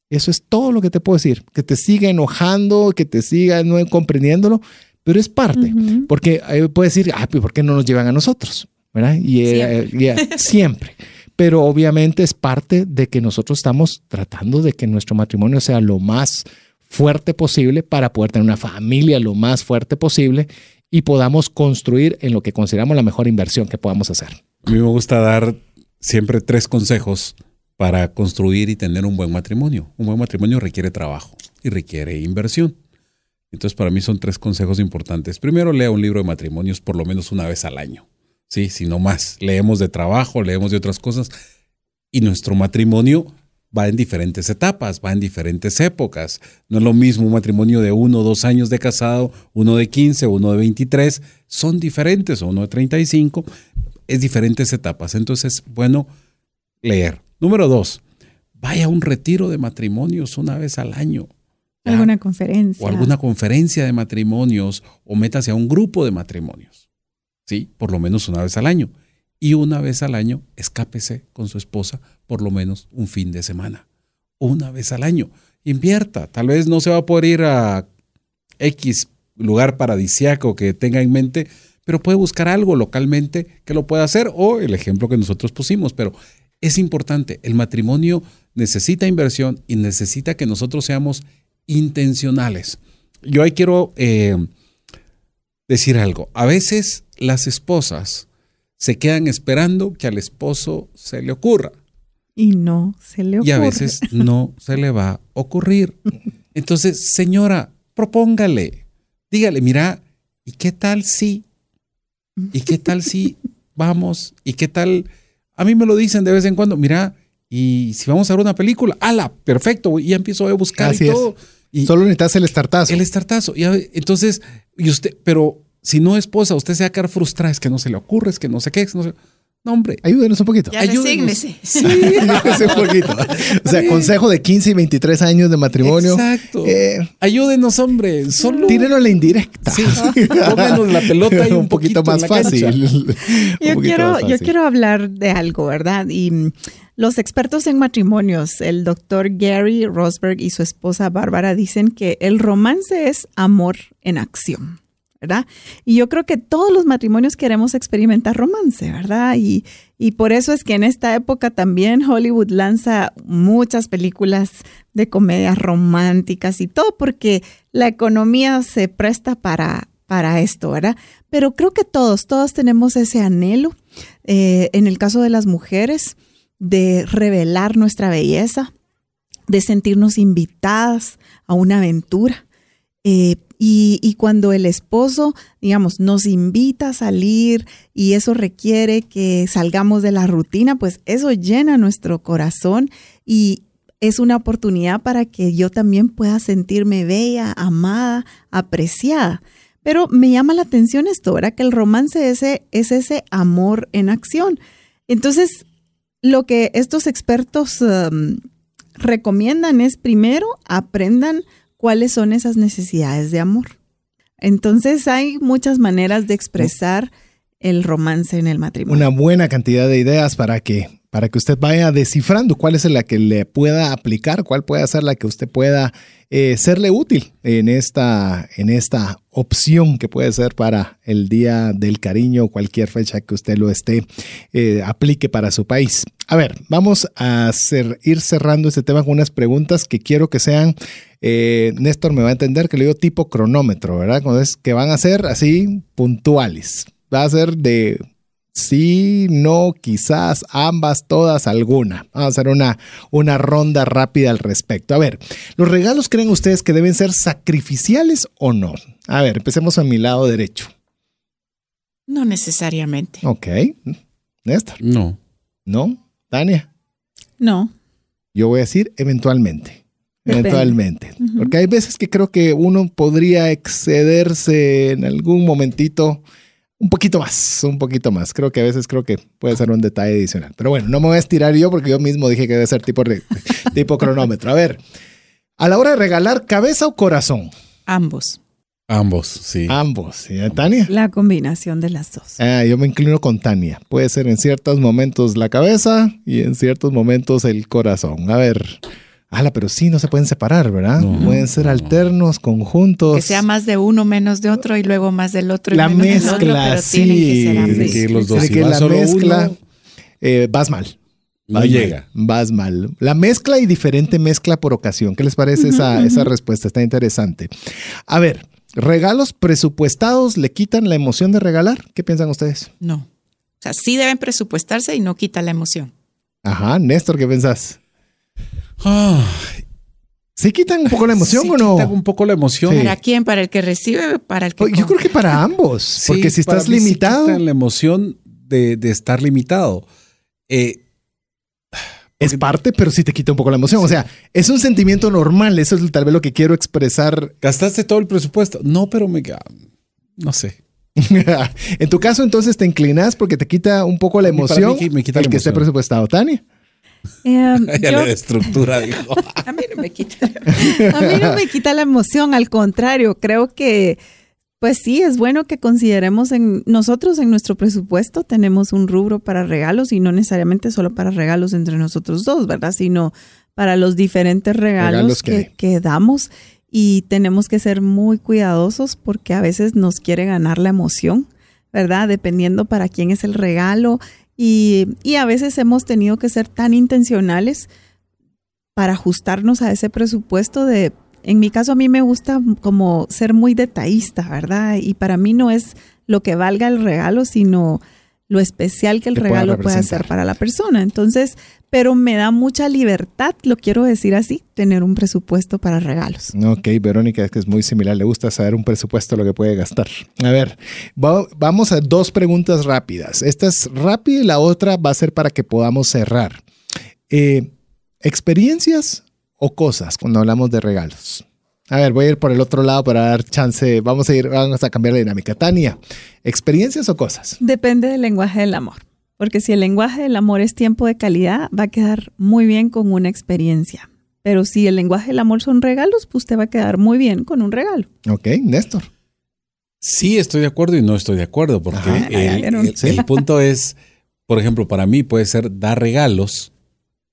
Eso es todo lo que te puedo decir. Que te siga enojando, que te siga no comprendiéndolo, pero es parte. Porque eh, puedes decir, ah, ¿por qué no nos llevan a nosotros? ¿Verdad? Y, eh, siempre. siempre. Pero obviamente es parte de que nosotros estamos tratando de que nuestro matrimonio sea lo más fuerte posible para poder tener una familia lo más fuerte posible y podamos construir en lo que consideramos la mejor inversión que podamos hacer. A mí me gusta dar siempre tres consejos para construir y tener un buen matrimonio. Un buen matrimonio requiere trabajo y requiere inversión. Entonces para mí son tres consejos importantes. Primero, lea un libro de matrimonios por lo menos una vez al año. Sí, sino más. Leemos de trabajo, leemos de otras cosas. Y nuestro matrimonio va en diferentes etapas, va en diferentes épocas. No es lo mismo un matrimonio de uno o dos años de casado, uno de 15, uno de 23. Son diferentes, uno de 35. Es diferentes etapas. Entonces, bueno, leer. Número dos, vaya a un retiro de matrimonios una vez al año. ¿ya? Alguna conferencia. O alguna conferencia de matrimonios o métase a un grupo de matrimonios. ¿Sí? Por lo menos una vez al año. Y una vez al año, escápese con su esposa por lo menos un fin de semana. Una vez al año. Invierta. Tal vez no se va a poder ir a X lugar paradisiaco que tenga en mente, pero puede buscar algo localmente que lo pueda hacer o el ejemplo que nosotros pusimos. Pero es importante. El matrimonio necesita inversión y necesita que nosotros seamos intencionales. Yo ahí quiero eh, decir algo. A veces las esposas se quedan esperando que al esposo se le ocurra Y no se le ocurre. y a veces no se le va a ocurrir. Entonces, señora, propóngale, dígale, mira, ¿y qué tal si? ¿Y qué tal si vamos? ¿Y qué tal? A mí me lo dicen de vez en cuando, mira, y si vamos a ver una película, ala, perfecto, y ya empiezo a buscar Así y es. todo. Y Solo necesitas el startazo. el estartazo. Ya, entonces, y usted, pero si no esposa, usted se va a quedar frustrada, es que no se le ocurre, es que no sé qué, es que no sé. No, hombre. Ayúdenos un poquito. Ya Ayúdenos. Sí, Ayúdenos un poquito. O sea, consejo de 15 y 23 años de matrimonio. Exacto. Eh, Ayúdenos, hombre. Solo. tírenos la indirecta. Sí, pónganos la pelota ahí un, poquito, poquito más en la cancha. fácil. Un Yo poquito quiero, más yo fácil. quiero hablar de algo, ¿verdad? Y mm, los expertos en matrimonios, el doctor Gary Rosberg y su esposa Bárbara, dicen que el romance es amor en acción, ¿verdad? Y yo creo que todos los matrimonios queremos experimentar romance, ¿verdad? Y, y por eso es que en esta época también Hollywood lanza muchas películas de comedias románticas y todo, porque la economía se presta para, para esto, ¿verdad? Pero creo que todos, todos tenemos ese anhelo. Eh, en el caso de las mujeres, de revelar nuestra belleza, de sentirnos invitadas a una aventura. Eh, y, cuando el esposo, digamos, nos invita a salir y eso requiere que salgamos de la rutina, pues eso llena nuestro corazón y es una oportunidad para que yo también pueda sentirme bella, amada, apreciada. Pero me llama la atención esto, ¿verdad? Que el romance es ese amor en acción. Entonces, lo que estos expertos um, recomiendan es primero aprendan cuáles son esas necesidades de amor. Entonces hay muchas maneras de expresar el romance en el matrimonio. Una buena cantidad de ideas para que, para que usted vaya descifrando cuál es la que le pueda aplicar, cuál puede ser la que usted pueda eh, serle útil en esta, en esta opción que puede ser para el Día del Cariño, cualquier fecha que usted lo esté, eh, aplique para su país. A ver, vamos a ir cerrando este tema con unas preguntas que quiero que sean, eh, Néstor me va a entender que le digo tipo cronómetro, ¿verdad? Entonces, que van a ser así puntuales. Va a ser de sí, no, quizás, ambas, todas, alguna. Vamos a hacer una, una ronda rápida al respecto. A ver, ¿los regalos creen ustedes que deben ser sacrificiales o no? A ver, empecemos a mi lado derecho. No necesariamente. Ok. Néstor, No. ¿no? Tania, No, yo voy a decir eventualmente. Depende. Eventualmente. Porque hay veces que creo que uno podría excederse en algún momentito un poquito más, un poquito más. Creo que a veces creo que puede ser un detalle adicional. Pero bueno, no me voy a estirar yo porque yo mismo dije que debe ser tipo, tipo cronómetro. A ver, a la hora de regalar, cabeza o corazón. Ambos. Ambos, sí. Ambos. ¿Y Tania? la combinación de las dos. Ah, yo me inclino con Tania. Puede ser en ciertos momentos la cabeza y en ciertos momentos el corazón. A ver. Ala, pero sí, no se pueden separar, ¿verdad? No, pueden ser no. alternos, conjuntos. Que sea más de uno, menos de otro y luego más del otro. y La menos del otro, mezcla, pero sí. tienen que ser los dos. Si que la solo mezcla, uno, eh, vas mal. no Vas llega. Mal, vas mal. La mezcla y diferente mezcla por ocasión. ¿Qué les parece esa, esa respuesta? Está interesante. A ver, regalos presupuestados le quitan la emoción de regalar. ¿Qué piensan ustedes? No. O sea, sí deben presupuestarse y no quita la emoción. Ajá, Néstor, ¿qué pensás? Ah, ¿Sí quitan un poco la emoción sí o no? quita un poco la emoción. Sí. ¿Para quién? ¿Para el que recibe? ¿Para el que Yo creo que para ambos, Sí, porque si para estás limitado, quitan la emoción de, de estar limitado. Eh, Es parte, pero sí te quita un poco la emoción. O sea, es un sentimiento normal. Eso es tal vez lo que quiero expresar. ¿Gastaste todo el presupuesto? No, pero me... No sé. en tu caso, entonces te inclinas porque te quita un poco la emoción. mí me quita el la que esté presupuestado. Tania. Eh, Ya yo- le estructura, dijo. A mí no me quita. a mí no me quita la emoción, al contrario, creo que, pues sí, es bueno que consideremos en nosotros en nuestro presupuesto tenemos un rubro para regalos y no necesariamente solo para regalos entre nosotros dos, ¿verdad? Sino para los diferentes regalos, Regalos que que, que damos y tenemos que ser muy cuidadosos porque a veces nos quiere ganar la emoción, ¿verdad? Dependiendo para quién es el regalo y, y a veces hemos tenido que ser tan intencionales para ajustarnos a ese presupuesto de, en mi caso a mí me gusta como ser muy detallista, ¿verdad? Y para mí no es lo que valga el regalo, sino lo especial que el regalo puede ser para la persona. Entonces, pero me da mucha libertad, lo quiero decir así, tener un presupuesto para regalos. Ok, Verónica, es que es muy similar. Le gusta saber un presupuesto lo que puede gastar. A ver, va- vamos a dos preguntas rápidas. Esta es rápida y la otra va a ser para que podamos cerrar. Eh, ¿Experiencias o cosas cuando hablamos de regalos? A ver, voy a ir por el otro lado para dar chance. Vamos a ir, vamos a cambiar la dinámica. Tania, ¿experiencias o cosas? Depende del lenguaje del amor. Porque si el lenguaje del amor es tiempo de calidad, va a quedar muy bien con una experiencia. Pero si el lenguaje del amor son regalos, pues te va a quedar muy bien con un regalo. Ok, Néstor. Sí, estoy de acuerdo y no estoy de acuerdo, porque Ajá. el, ¿vieron? el- Sí. el punto es, por ejemplo, para mí puede ser dar regalos.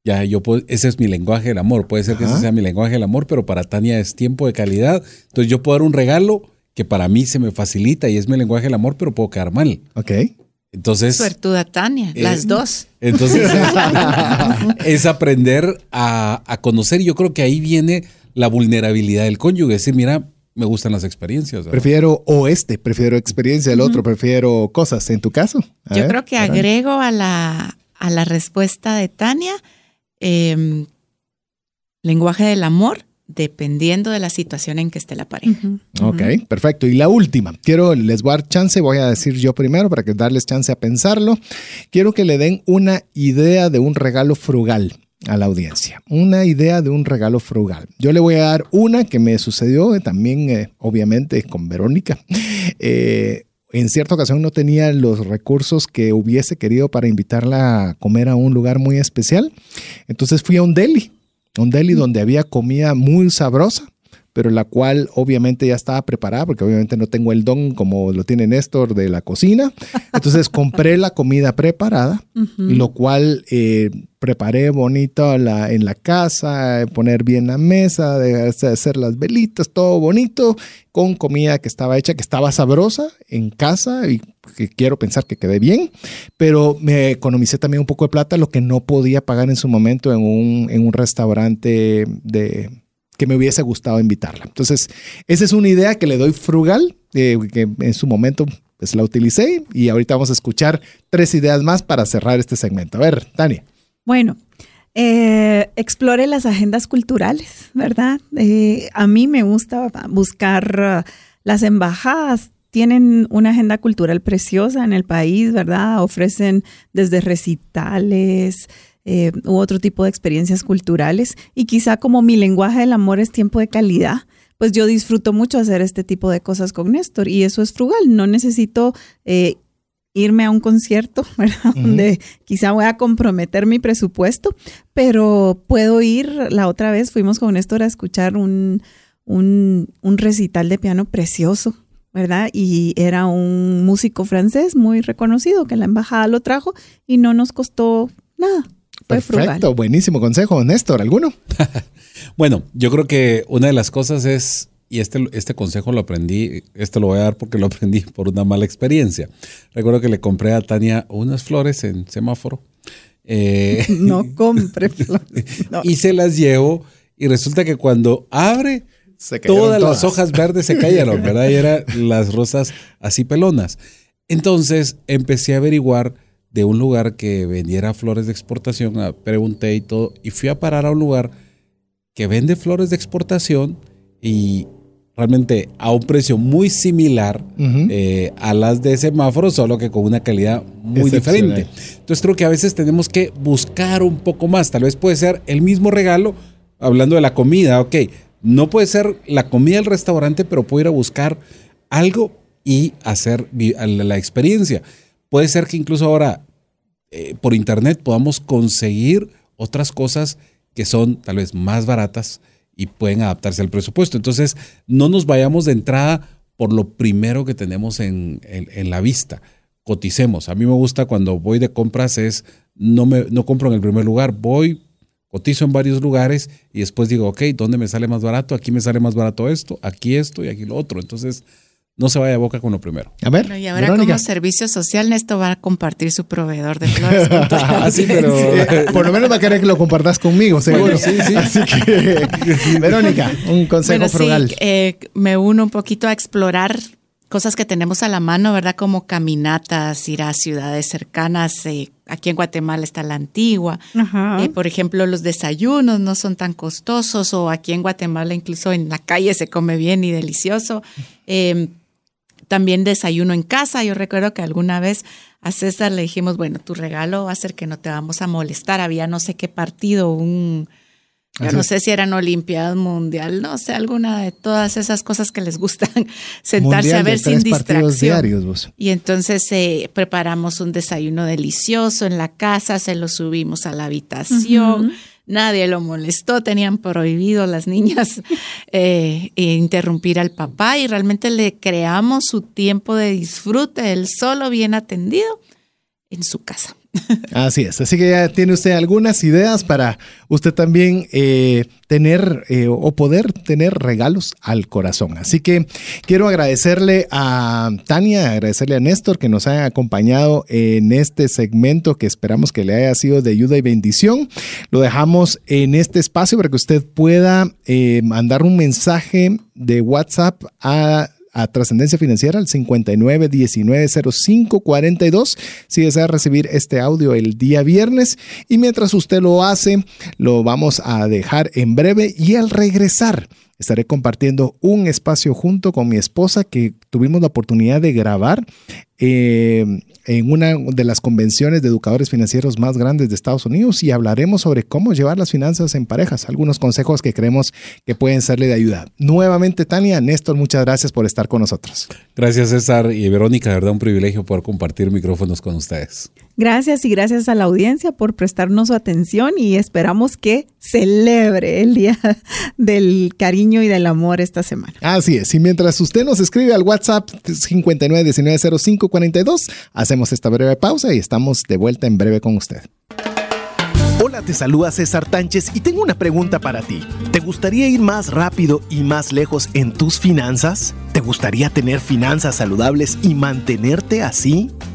Ya, yo puedo, ese es mi lenguaje del amor. Puede ser que ese sea mi lenguaje del amor, pero para Tania es tiempo de calidad. Entonces yo puedo dar un regalo que para mí se me facilita y es mi lenguaje del amor, pero puedo quedar mal. Ok. Entonces, Suertuda Tania, Eh, las dos. entonces es aprender a, a conocer. Yo creo que ahí viene la vulnerabilidad del cónyuge. Decir, mira, me gustan las experiencias. ¿verdad? Prefiero oeste, prefiero experiencia del otro, prefiero cosas. ¿En tu caso? A Yo ver, creo que agrego a la, a la respuesta de Tania eh, lenguaje del amor dependiendo de la situación en que esté la pareja. Ok, perfecto. Y la última, quiero, les voy a dar chance, voy a decir yo primero para que darles chance a pensarlo. Quiero que le den una idea de un regalo frugal a la audiencia. Una idea de un regalo frugal. Yo le voy a dar una que me sucedió eh, también, eh, obviamente, con Verónica. Eh, en cierta ocasión no tenía los recursos que hubiese querido para invitarla a comer a un lugar muy especial. Entonces fui a un deli, un deli donde había comida muy sabrosa pero la cual obviamente ya estaba preparada, porque obviamente no tengo el don como lo tiene Néstor de la cocina. Entonces compré la comida preparada, lo cual eh, preparé bonito la- en la casa, eh, poner bien la mesa, de hacer las velitas, todo bonito, con comida que estaba hecha, que estaba sabrosa en casa y que quiero pensar que quedé bien, pero me economicé también un poco de plata, lo que no podía pagar en su momento en un, en un restaurante de que me hubiese gustado invitarla. Entonces, esa es una idea que le doy frugal, eh, que en su momento pues la utilicé y ahorita vamos a escuchar tres ideas más para cerrar este segmento. A ver, Tania. Bueno, eh, explore las agendas culturales, ¿verdad? Eh, a mí me gusta buscar uh, las embajadas. Tienen una agenda cultural preciosa en el país, ¿verdad? Ofrecen desde recitales eh, u otro tipo de experiencias culturales. Y quizá como mi lenguaje del amor es tiempo de calidad, pues yo disfruto mucho hacer este tipo de cosas con Néstor y eso es frugal. No necesito eh, irme a un concierto, ¿verdad? Donde quizá voy a comprometer mi presupuesto, pero puedo ir, la otra vez fuimos con Néstor a escuchar un, un, un recital de piano precioso, ¿verdad? Y era un músico francés muy reconocido que la embajada lo trajo y no nos costó nada. Perfecto, frugal. buenísimo consejo. Néstor, ¿alguno? Bueno, yo creo que una de las cosas es, y este, este consejo lo aprendí, esto lo voy a dar porque lo aprendí por una mala experiencia. Recuerdo que le compré a Tania unas flores en semáforo. eh, No compre flores. No. y se las llevo y resulta que cuando abre Se cayeron todas, las todas. hojas verdes se cayeron, ¿verdad? Y eran las rosas así pelonas. Entonces empecé a averiguar de un lugar que vendiera flores de exportación, ah, pregunté y todo, y fui a parar a un lugar que vende flores de exportación y realmente a un precio muy similar eh, a las de semáforo, solo que con una calidad muy diferente. Entonces creo que a veces tenemos que buscar un poco más. Tal vez puede ser el mismo regalo, hablando de la comida, ok. No puede ser la comida del restaurante, pero puedo ir a buscar algo y hacer la experiencia. Puede ser que incluso ahora eh, por internet podamos conseguir otras cosas que son tal vez más baratas y pueden adaptarse al presupuesto. Entonces, no nos vayamos de entrada por lo primero que tenemos en, en- la vista. Coticemos. A mí me gusta cuando voy de compras es, no, me, no compro en el primer lugar, voy, cotizo en varios lugares y después digo, ok, ¿dónde me sale más barato? Aquí me sale más barato esto, aquí esto y aquí lo otro. Entonces, no se vaya a boca con lo primero. A ver, Bueno, y ahora Verónica. como servicio social, Néstor va a compartir su proveedor de flores. con Ah, sí, pero- Por lo menos va a querer que lo compartas conmigo, seguro. Bueno, sí, sí. Así que, Verónica, un consejo Bueno, sí, frugal. eh, me uno un poquito a explorar cosas que tenemos a la mano, ¿verdad? Como caminatas, ir a ciudades cercanas. eh, aquí en Guatemala está la antigua. Ajá. Eh, por ejemplo, los desayunos no son tan costosos o aquí en Guatemala incluso en la calle se come bien y delicioso. Eh, también desayuno en casa. Yo recuerdo que alguna vez a César le dijimos, bueno, tu regalo va a ser que no te vamos a molestar. Había no sé qué partido, un... Yo Así no sé si eran Olimpiadas Mundial, no sé, alguna de todas esas cosas que les gustan sentarse Mundial a de ver sin tres partidos distracción. diarios, vos. Y entonces eh, preparamos un desayuno delicioso en la casa, se lo subimos a la habitación. Nadie lo molestó, tenían prohibido las niñas eh, interrumpir al papá y realmente le creamos su tiempo de disfrute, él solo bien atendido en su casa. Así es. Así que ya tiene usted algunas ideas para usted también eh, tener eh, o poder tener regalos al corazón. Así que quiero agradecerle a Tania, agradecerle a Néstor que nos hayan acompañado en este segmento que esperamos que le haya sido de ayuda y bendición. Lo dejamos en este espacio para que usted pueda eh, mandar un mensaje de WhatsApp a a Trascendencia Financiera al 59190542 si desea recibir este audio el día viernes. Y mientras usted lo hace, lo vamos a dejar en breve y al regresar estaré compartiendo un espacio junto con mi esposa que tuvimos la oportunidad de grabar eh, en una de las convenciones de educadores financieros más grandes de Estados Unidos y hablaremos sobre cómo llevar las finanzas en parejas, algunos consejos que creemos que pueden serle de ayuda. Nuevamente, Tania, Néstor, muchas gracias por estar con nosotros. Gracias César y Verónica, de verdad un privilegio poder compartir micrófonos con ustedes. Gracias y gracias a la audiencia por prestarnos su atención y esperamos que celebre el Día del Cariño y del Amor esta semana. Así es, y mientras usted nos escribe al WhatsApp 59190542, hacemos esta breve pausa y estamos de vuelta en breve con usted. Hola, te saluda César Tánchez y tengo una pregunta para ti. ¿Te gustaría ir más rápido y más lejos en tus finanzas? ¿Te gustaría tener finanzas saludables y mantenerte así?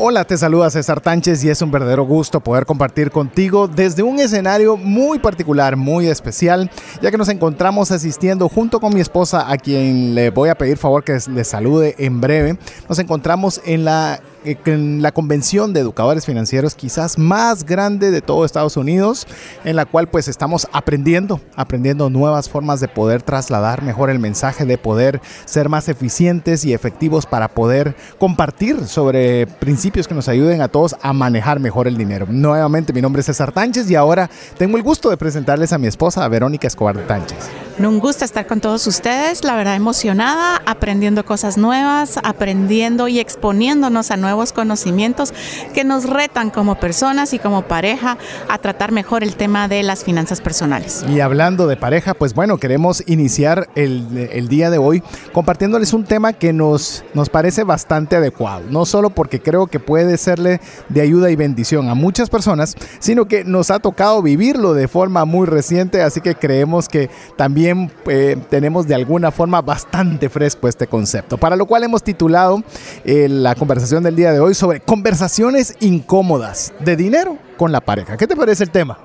Hola, te saluda César Tánchez y es un verdadero gusto poder compartir contigo desde un escenario muy particular, muy especial, ya que nos encontramos asistiendo junto con mi esposa, a quien le voy a pedir favor que le salude en breve. Nos encontramos en la en la convención de educadores financieros quizás más grande de todo Estados Unidos, en la cual pues estamos aprendiendo, aprendiendo nuevas formas de poder trasladar mejor el mensaje, de poder ser más eficientes y efectivos para poder compartir sobre principios que nos ayuden a todos a manejar mejor el dinero. Nuevamente mi nombre es César Tánchez y ahora tengo el gusto de presentarles a mi esposa, Verónica Escobar Tánchez. Un gusto estar con todos ustedes, la verdad emocionada, aprendiendo cosas nuevas, aprendiendo y exponiéndonos a nuevos conocimientos que nos retan como personas y como pareja a tratar mejor el tema de las finanzas personales. Y hablando de pareja, pues bueno, queremos iniciar el, el día de hoy compartiéndoles un tema que nos, nos parece bastante adecuado, no solo porque creo que puede serle de ayuda y bendición a muchas personas, sino que nos ha tocado vivirlo de forma muy reciente, así que creemos que también eh, tenemos de alguna forma bastante fresco este concepto, para lo cual hemos titulado eh, la conversación del día de hoy sobre conversaciones incómodas de dinero con la pareja. ¿Qué te parece el tema?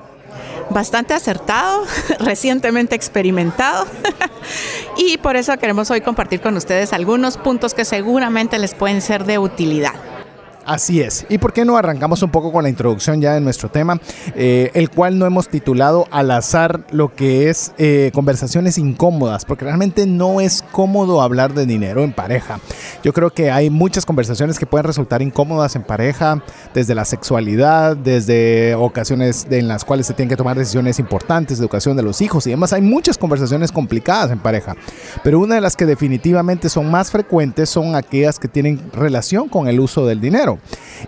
bastante acertado, recientemente experimentado y por eso queremos hoy compartir con ustedes algunos puntos que seguramente les pueden ser de utilidad. Así es. ¿Y por qué no arrancamos un poco con la introducción ya de nuestro tema, eh, el cual no hemos titulado al azar lo que es eh, conversaciones incómodas, porque realmente no es cómodo hablar de dinero en pareja. Yo creo que hay muchas conversaciones que pueden resultar incómodas en pareja, desde la sexualidad, desde ocasiones en las cuales se tienen que tomar decisiones importantes, educación de los hijos y demás. Hay muchas conversaciones complicadas en pareja, pero una de las que definitivamente son más frecuentes son aquellas que tienen relación con el uso del dinero.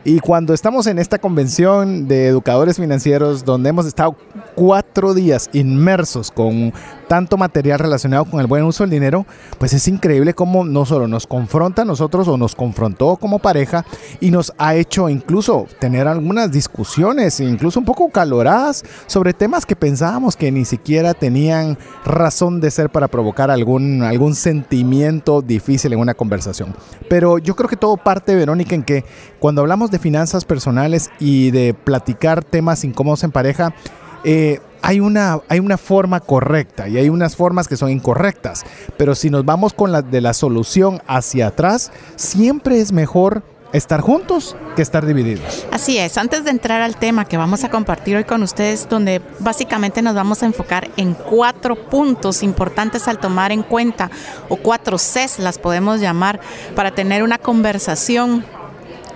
Y cuando estamos en esta convención de educadores financieros, donde hemos estado cuatro días inmersos con tanto material relacionado con el buen uso del dinero, pues es increíble cómo no solo nos confronta a nosotros o nos confrontó como pareja y nos ha hecho incluso tener algunas discusiones, incluso un poco caloradas, sobre temas que pensábamos que ni siquiera tenían razón de ser para provocar algún, algún sentimiento difícil en una conversación. Pero yo creo que todo parte, Verónica, en que cuando hablamos de finanzas personales y de platicar temas incómodos en pareja, eh, hay una, hay una forma correcta y hay unas formas que son incorrectas. Pero si nos vamos con la de la solución hacia atrás, siempre es mejor estar juntos que estar divididos. Así es, antes de entrar al tema que vamos a compartir hoy con ustedes, donde básicamente nos vamos a enfocar en cuatro puntos importantes al tomar en cuenta, o cuatro Cs las podemos llamar, para tener una conversación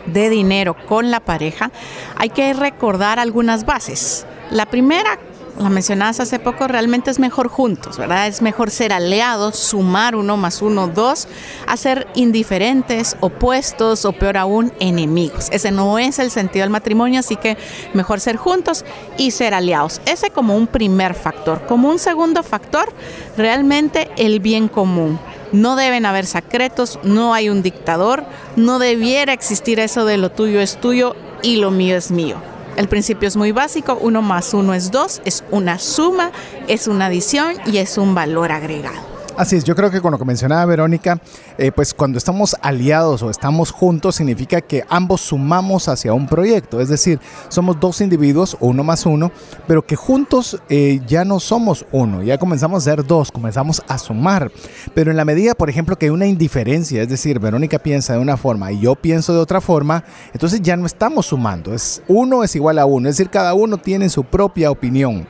de dinero con la pareja, hay que recordar algunas bases. La primera la mencionabas hace poco, realmente es mejor juntos, ¿verdad? Es mejor ser aliados, sumar uno más uno, dos, a ser indiferentes, opuestos o peor aún, enemigos. Ese no es el sentido del matrimonio, así que mejor ser juntos y ser aliados. Ese como un primer factor. Como un segundo factor, realmente el bien común. No deben haber secretos, no hay un dictador, no debiera existir eso de lo tuyo es tuyo y lo mío es mío. El principio es muy básico, uno más uno es dos, es una suma, es una adición y es un valor agregado. Así es, yo creo que con lo que mencionaba Verónica, eh, pues cuando estamos aliados o estamos juntos significa que ambos sumamos hacia un proyecto, es decir, somos dos individuos, uno más uno, pero que juntos eh, ya no somos uno, ya comenzamos a ser dos, comenzamos a sumar, pero en la medida, por ejemplo, que hay una indiferencia, es decir, Verónica piensa de una forma y yo pienso de otra forma, entonces ya no estamos sumando, es uno es igual a uno, es decir, cada uno tiene su propia opinión.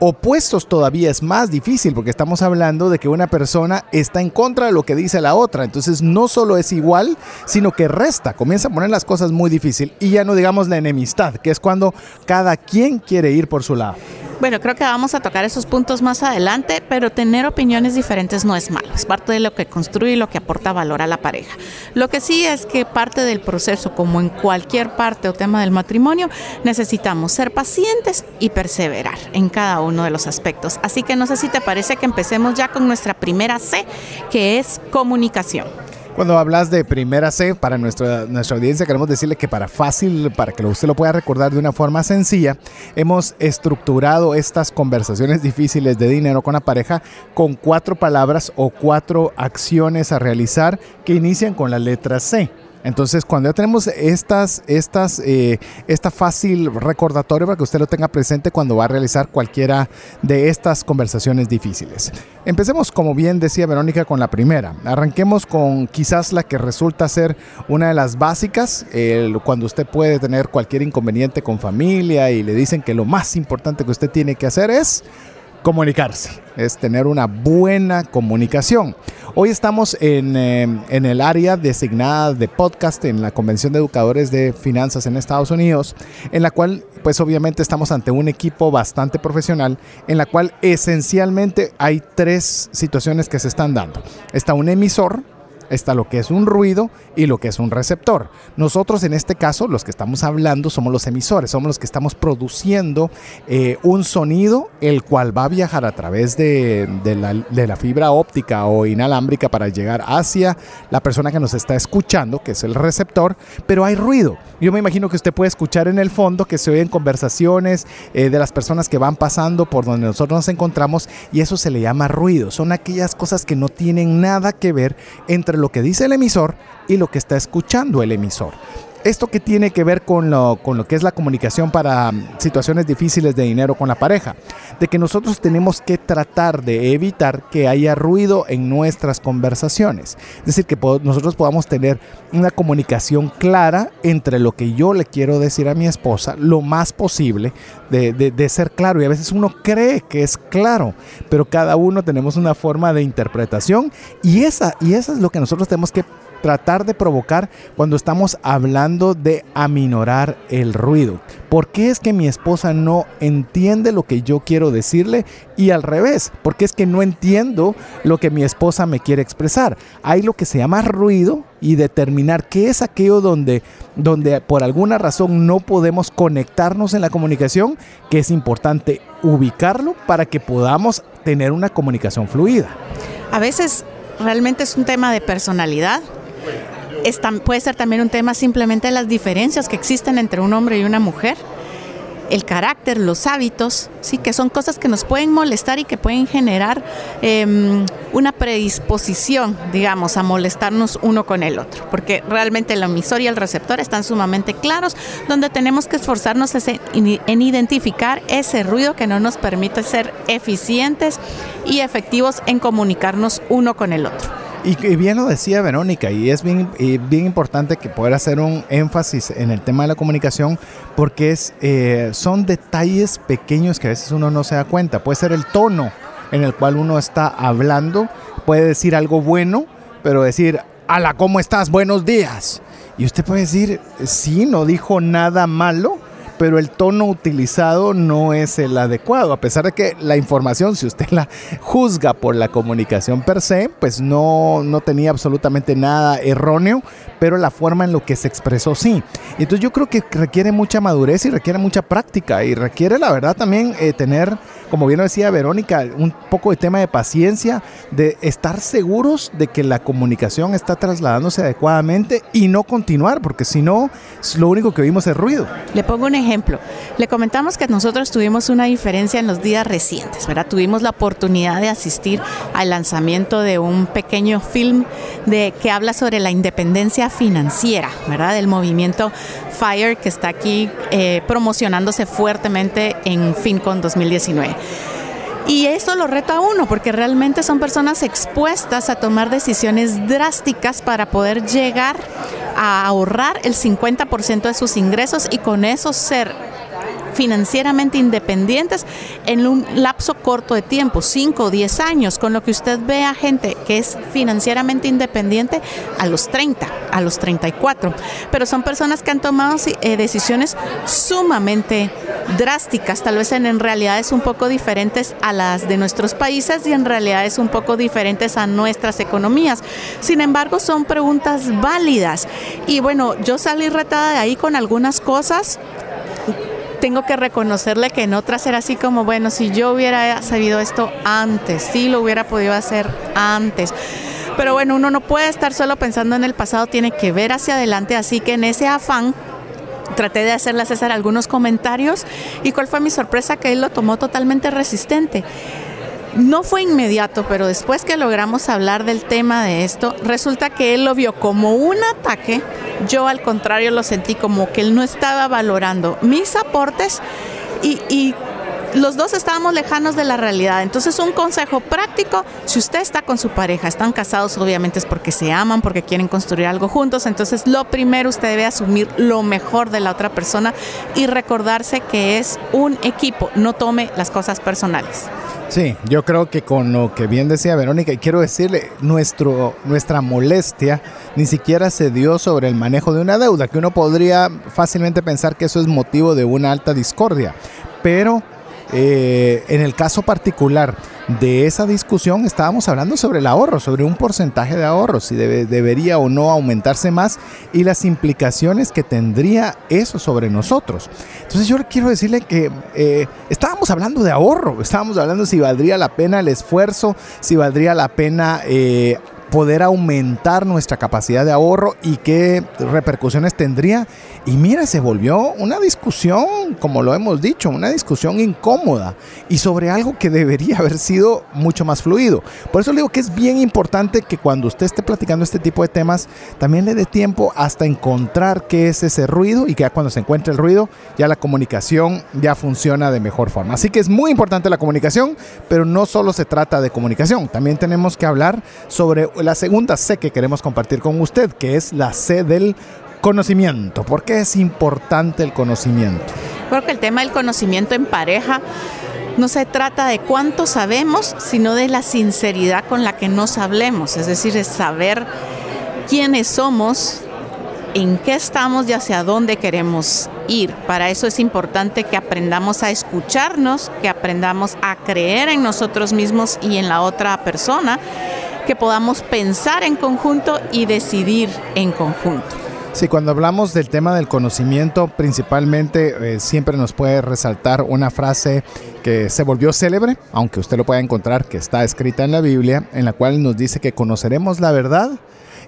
Opuestos todavía es más difícil porque estamos hablando de que una persona está en contra de lo que dice la otra. Entonces no solo es igual, sino que resta. Comienza a poner las cosas muy difícil. Y ya no digamos la enemistad, que es cuando cada quien quiere ir por su lado. Bueno, creo que vamos a tocar esos puntos más adelante, pero tener opiniones diferentes no es malo, es parte de lo que construye y lo que aporta valor a la pareja. Lo que sí es que parte del proceso, como en cualquier parte o tema del matrimonio, necesitamos ser pacientes y perseverar en cada uno de los aspectos. Así que no sé si te parece que empecemos ya con nuestra primera C, que es comunicación. Cuando hablas de primera C, para nuestra, nuestra audiencia queremos decirle que para fácil, para que usted lo pueda recordar de una forma sencilla, hemos estructurado estas conversaciones difíciles de dinero con la pareja con cuatro palabras o cuatro acciones a realizar que inician con la letra C. Entonces, cuando ya tenemos estas, estas, eh, esta fácil recordatorio para que usted lo tenga presente cuando va a realizar cualquiera de estas conversaciones difíciles. Empecemos, como bien decía Verónica, con la primera. Arranquemos con quizás la que resulta ser una de las básicas, cuando usted puede tener cualquier inconveniente con familia y le dicen que lo más importante que usted tiene que hacer es comunicarse, es tener una buena comunicación. Hoy estamos en, eh, en, el área designada de podcast en la Convención de Educadores de Finanzas en Estados Unidos, en la cual pues obviamente estamos ante un equipo bastante profesional, en la cual esencialmente hay tres situaciones que se están dando. Está un emisor, está lo que es un ruido y lo que es un receptor. Nosotros en este caso, los que estamos hablando, somos los emisores, somos los que estamos produciendo eh, un sonido, el cual va a viajar a través de, la, fibra óptica o inalámbrica para llegar hacia la persona que nos está escuchando, que es el receptor, pero hay ruido. Yo me imagino que usted puede escuchar en el fondo que se oyen conversaciones eh, de las personas que van pasando por donde nosotros nos encontramos y eso se le llama ruido. Son aquellas cosas que no tienen nada que ver entre lo que dice el emisor y lo que está escuchando el emisor. Esto que tiene que ver con lo, con lo que es la comunicación para mm, situaciones difíciles de dinero con la pareja, de que nosotros tenemos que tratar de evitar que haya ruido en nuestras conversaciones. Es decir, que nosotros podamos tener una comunicación clara entre lo que yo le quiero decir a mi esposa, lo más posible de, de ser claro. Y a veces uno cree que es claro, pero cada uno tenemos una forma de interpretación y esa, y esa es lo que nosotros tenemos que tratar de provocar cuando estamos hablando de aminorar el ruido. ¿Por qué es que mi esposa no entiende lo que yo quiero decirle? Y al revés, porque es que no entiendo lo que mi esposa me quiere expresar. Hay lo que se llama ruido y determinar qué es aquello donde, donde por alguna razón no podemos conectarnos en la comunicación, que es importante ubicarlo para que podamos tener una comunicación fluida. A veces realmente es un tema de personalidad puede ser también un tema simplemente de las diferencias que existen entre un hombre y una mujer. El carácter, los hábitos, sí, que son cosas que nos pueden molestar y que pueden generar em, una predisposición, digamos, a molestarnos uno con el otro, porque realmente el emisor y el receptor están sumamente claros, donde tenemos que esforzarnos en identificar ese ruido que no nos permite ser eficientes y efectivos en comunicarnos uno con el otro. Y, bien lo decía Verónica, y es bien, bien importante que poder hacer un énfasis en el tema de la comunicación, porque es, eh, son detalles pequeños que a veces uno no se da cuenta. Puede ser el tono en el cual uno está hablando, puede decir algo bueno, pero decir, ala, ¿cómo estás? Buenos días. Y usted puede decir, sí, no dijo nada malo, pero el tono utilizado no es el adecuado, a pesar de que la información, si usted la juzga por la comunicación per se, pues no, no tenía absolutamente nada erróneo, pero la forma en lo que se expresó sí. Entonces yo creo que requiere mucha madurez y requiere mucha práctica y requiere la verdad también eh, tener, como bien decía Verónica, un poco de tema de paciencia, de estar seguros de que la comunicación está trasladándose adecuadamente y no continuar, porque si no, lo único que oímos es ruido. Le pongo un ejemplo. Le comentamos que nosotros tuvimos una diferencia en los días recientes, ¿verdad? Tuvimos la oportunidad de asistir al lanzamiento de un pequeño film de, que habla sobre la independencia financiera, ¿verdad? Del movimiento FIRE que está aquí eh, promocionándose fuertemente en FinCon 2019. Y eso lo reta a uno, porque realmente son personas expuestas a tomar decisiones drásticas para poder llegar a ahorrar el 50% de sus ingresos y con eso ser financieramente independientes en un lapso corto de tiempo, 5 o 10 años, con lo que usted ve a gente que es financieramente independiente a los 30, a los 34. Pero son personas que han tomado eh, decisiones sumamente drásticas, tal vez en, en realidades un poco diferentes a las de nuestros países y en realidades un poco diferentes a nuestras economías. Sin embargo, son preguntas válidas. Y bueno, yo salí retada de ahí con algunas cosas tengo que reconocerle que en otras era así como, bueno, si yo hubiera sabido esto antes, sí lo hubiera podido hacer antes. Pero bueno, uno no puede estar solo pensando en el pasado, tiene que ver hacia adelante, así que en ese afán traté de hacerle a César algunos comentarios y cuál fue mi sorpresa que él lo tomó totalmente resistente No fue inmediato, pero después que logramos hablar del tema de esto, resulta que él lo vio como un ataque. Yo al contrario lo sentí como que él no estaba valorando mis aportes y, y los dos estábamos lejanos de la realidad. Entonces, un consejo práctico, si usted está con su pareja, están casados, obviamente es porque se aman, porque quieren construir algo juntos. Entonces, lo primero, usted debe asumir lo mejor de la otra persona y recordarse que es un equipo. No tome las cosas personales. Sí, yo creo que con lo que bien decía Verónica, y quiero decirle, nuestro, nuestra molestia ni siquiera se dio sobre el manejo de una deuda, que uno podría fácilmente pensar que eso es motivo de una alta discordia. Pero eh, en el caso particular de esa discusión estábamos hablando sobre el ahorro, sobre un porcentaje de ahorro, si debería o no aumentarse más y las implicaciones que tendría eso sobre nosotros. Entonces yo quiero decirle que eh, estábamos hablando de ahorro, estábamos hablando si valdría la pena el esfuerzo, si valdría la pena eh, poder aumentar nuestra capacidad de ahorro y qué repercusiones tendría. Y mira, se volvió una discusión, como lo hemos dicho, una discusión incómoda y sobre algo que debería haber sido mucho más fluido. Por eso le digo que es bien importante que cuando usted esté platicando este tipo de temas, también le dé tiempo hasta encontrar qué es ese ruido y que ya cuando se encuentre el ruido, ya la comunicación ya funciona de mejor forma. Así que es muy importante la comunicación, pero no solo se trata de comunicación, también tenemos que hablar sobre la segunda C que queremos compartir con usted, que es la C del conocimiento. ¿Por qué es importante el conocimiento? Creo que el tema del conocimiento en pareja no se trata de cuánto sabemos, sino de la sinceridad con la que nos hablemos, es decir, de saber quiénes somos, en qué estamos y hacia dónde queremos ir. Para eso es importante que aprendamos a escucharnos, que aprendamos a creer en nosotros mismos y en la otra persona que podamos pensar en conjunto y decidir en conjunto. Sí, cuando hablamos del tema del conocimiento, principalmente eh, siempre nos puede resaltar una frase que se volvió célebre, aunque usted lo pueda encontrar, que está escrita en la Biblia, en la cual nos dice que conoceremos la verdad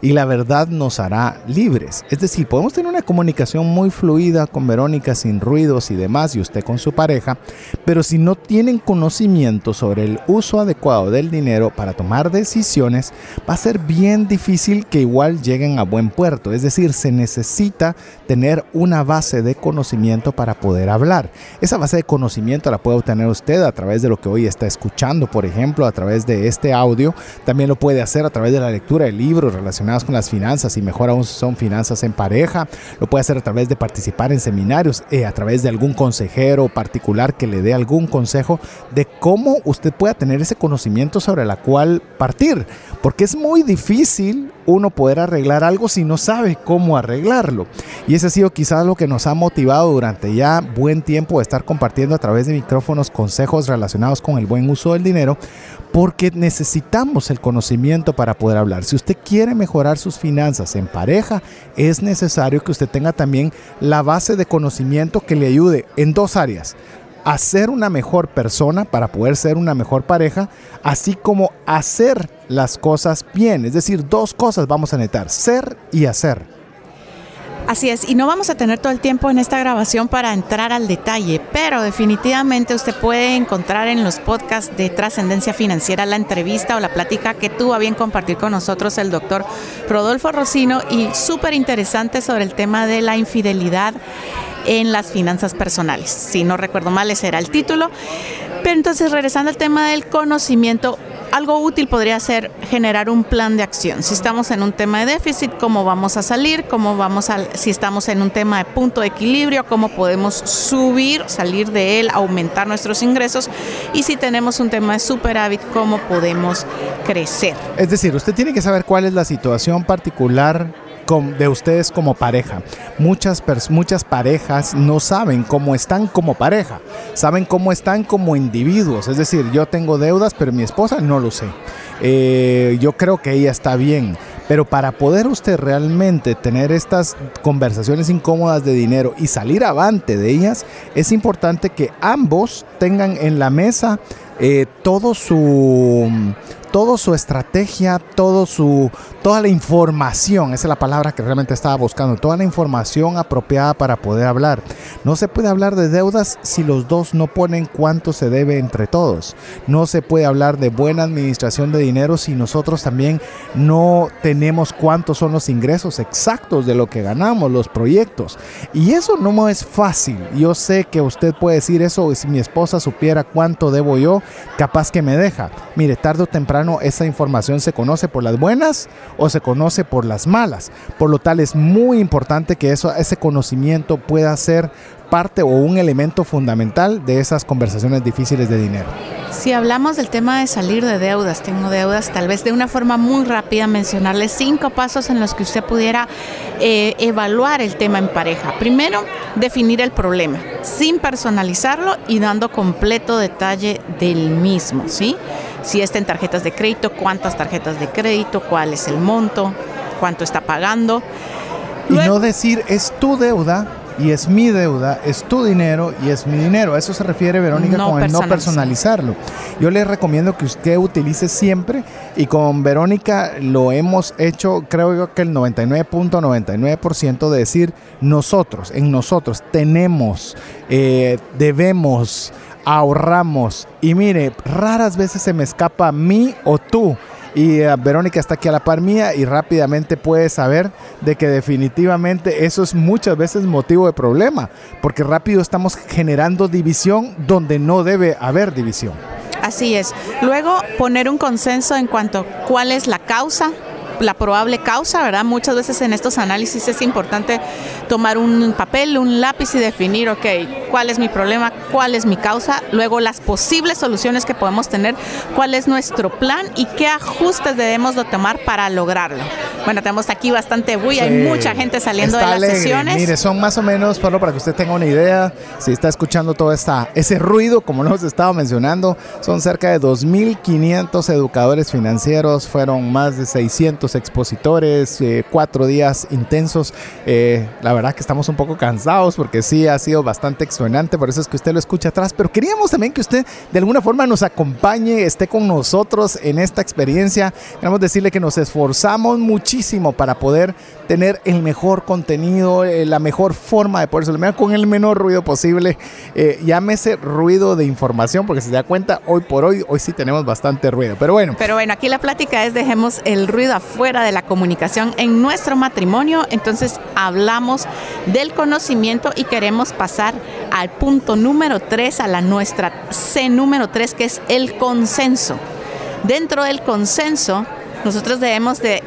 y la verdad nos hará libres. Es decir, podemos tener una comunicación muy fluida con Verónica sin ruidos y demás y usted con su pareja, pero si no tienen conocimiento sobre el uso adecuado del dinero para tomar decisiones, va a ser bien difícil que igual lleguen a buen puerto. Es decir, se necesita tener una base de conocimiento para poder hablar. Esa base de conocimiento la puede obtener usted a través de lo que hoy está escuchando, por ejemplo, a través de este audio. También lo puede hacer a través de la lectura de libros relacionados con las finanzas y mejor aún son finanzas en pareja. Lo puede hacer a través de participar en seminarios, eh, a través de algún consejero particular que le dé algún consejo de cómo usted pueda tener ese conocimiento sobre la cual partir. Porque es muy difícil uno poder arreglar algo si no sabe cómo arreglarlo. Y ese ha sido quizás lo que nos ha motivado durante ya buen tiempo de estar compartiendo a través de micrófonos consejos relacionados con el buen uso del dinero, porque necesitamos el conocimiento para poder hablar. Si usted quiere mejorar sus finanzas en pareja, es necesario que usted tenga también la base de conocimiento que le ayude en dos áreas a ser una mejor persona para poder ser una mejor pareja, así como hacer las cosas bien. Es decir, dos cosas vamos a necesitar, ser y hacer. Así es, y no vamos a tener todo el tiempo en esta grabación para entrar al detalle, pero definitivamente usted puede encontrar en los podcasts de trascendencia financiera la entrevista o la plática que tuvo a bien compartir con nosotros el doctor Rodolfo Rocino y súper interesante sobre el tema de la infidelidad en las finanzas personales. Si no recuerdo mal, ese era el título. Pero entonces, regresando al tema del conocimiento, algo útil podría ser generar un plan de acción. Si estamos en un tema de déficit, cómo vamos a salir, cómo vamos a, si estamos en un tema de punto de equilibrio, cómo podemos subir, salir de él, aumentar nuestros ingresos y si tenemos un tema de superávit, cómo podemos crecer. Es decir, usted tiene que saber cuál es la situación particular de ustedes como pareja. Muchas, muchas parejas no saben cómo están como pareja, saben cómo están como individuos. Es decir, yo tengo deudas, pero mi esposa no lo sé. Eh, yo creo que ella está bien. Pero para poder usted realmente tener estas conversaciones incómodas de dinero y salir avante de ellas, es importante que ambos tengan en la mesa eh, todo su toda su estrategia, todo su, toda la información, esa es la palabra que realmente estaba buscando, toda la información apropiada para poder hablar. No se puede hablar de deudas si los dos no ponen cuánto se debe entre todos. No se puede hablar de buena administración de dinero si nosotros también no tenemos cuántos son los ingresos exactos de lo que ganamos, los proyectos. Y eso no es fácil. Yo sé que usted puede decir eso, si mi esposa supiera cuánto debo yo, capaz que me deja. Mire, tarde o temprano esa información se conoce por las buenas o se conoce por las malas. Por lo tal es muy importante que eso, ese conocimiento pueda ser parte o un elemento fundamental de esas conversaciones difíciles de dinero. Si hablamos del tema de salir de deudas, tengo deudas, tal vez de una forma muy rápida mencionarle cinco pasos en los que usted pudiera eh, evaluar el tema en pareja. Primero, definir el problema, sin personalizarlo y dando completo detalle del mismo, ¿sí? Si está en tarjetas de crédito, cuántas tarjetas de crédito, cuál es el monto, cuánto está pagando. y no decir es tu deuda y es mi deuda, es tu dinero y es mi dinero. A eso se refiere Verónica con el no personalizarlo. Yo le recomiendo que usted utilice siempre y con Verónica lo hemos hecho, creo yo que el 99.99% de decir nosotros, en nosotros tenemos, eh, debemos, ahorramos. Y mire, raras veces se me escapa mí o tú. Y eh, Verónica está aquí a la par mía y rápidamente puede saber de que definitivamente eso es muchas veces motivo de problema, porque rápido estamos generando división donde no debe haber división. Así es. Luego poner un consenso en cuanto a cuál es la causa, la probable causa, ¿verdad? Muchas veces en estos análisis es importante tomar un papel, un lápiz y definir, ok, cuál es mi problema, cuál es mi causa, luego las posibles soluciones que podemos tener, cuál es nuestro plan y qué ajustes debemos de tomar para lograrlo. Bueno, tenemos aquí bastante bulla, hay mucha gente saliendo de las sesiones. Mire, son más o menos, solo para que usted tenga una idea, si está escuchando todo esta, ese ruido, como nos estaba mencionando, son cerca de 2.500 educadores financieros, fueron más de 600 expositores, eh, cuatro días intensos. Eh, la verdad que estamos un poco cansados porque sí ha sido bastante exuberante, por eso es que usted lo escucha atrás, pero queríamos también que usted de alguna forma nos acompañe, esté con nosotros en esta experiencia. Queremos decirle que nos esforzamos muchísimo para poder tener el mejor contenido, eh, la mejor forma de poder solucionar con el menor ruido posible. Eh, llámese ruido de información, porque si se da cuenta, hoy por hoy, hoy sí tenemos bastante ruido. Pero bueno. Pero bueno, aquí la plática es dejemos el ruido afuera de la comunicación en nuestro matrimonio. Entonces hablamos del conocimiento y queremos pasar al punto número 3, a la nuestra C número 3, que es el consenso. Dentro del consenso, nosotros debemos de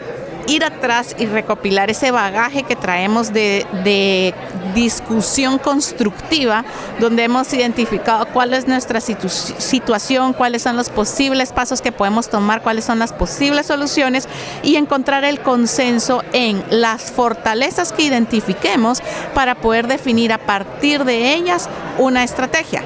ir atrás y recopilar ese bagaje que traemos de, discusión constructiva, donde hemos identificado cuál es nuestra situación, cuáles son los posibles pasos que podemos tomar, cuáles son las posibles soluciones y encontrar el consenso en las fortalezas que identifiquemos para poder definir a partir de ellas una estrategia.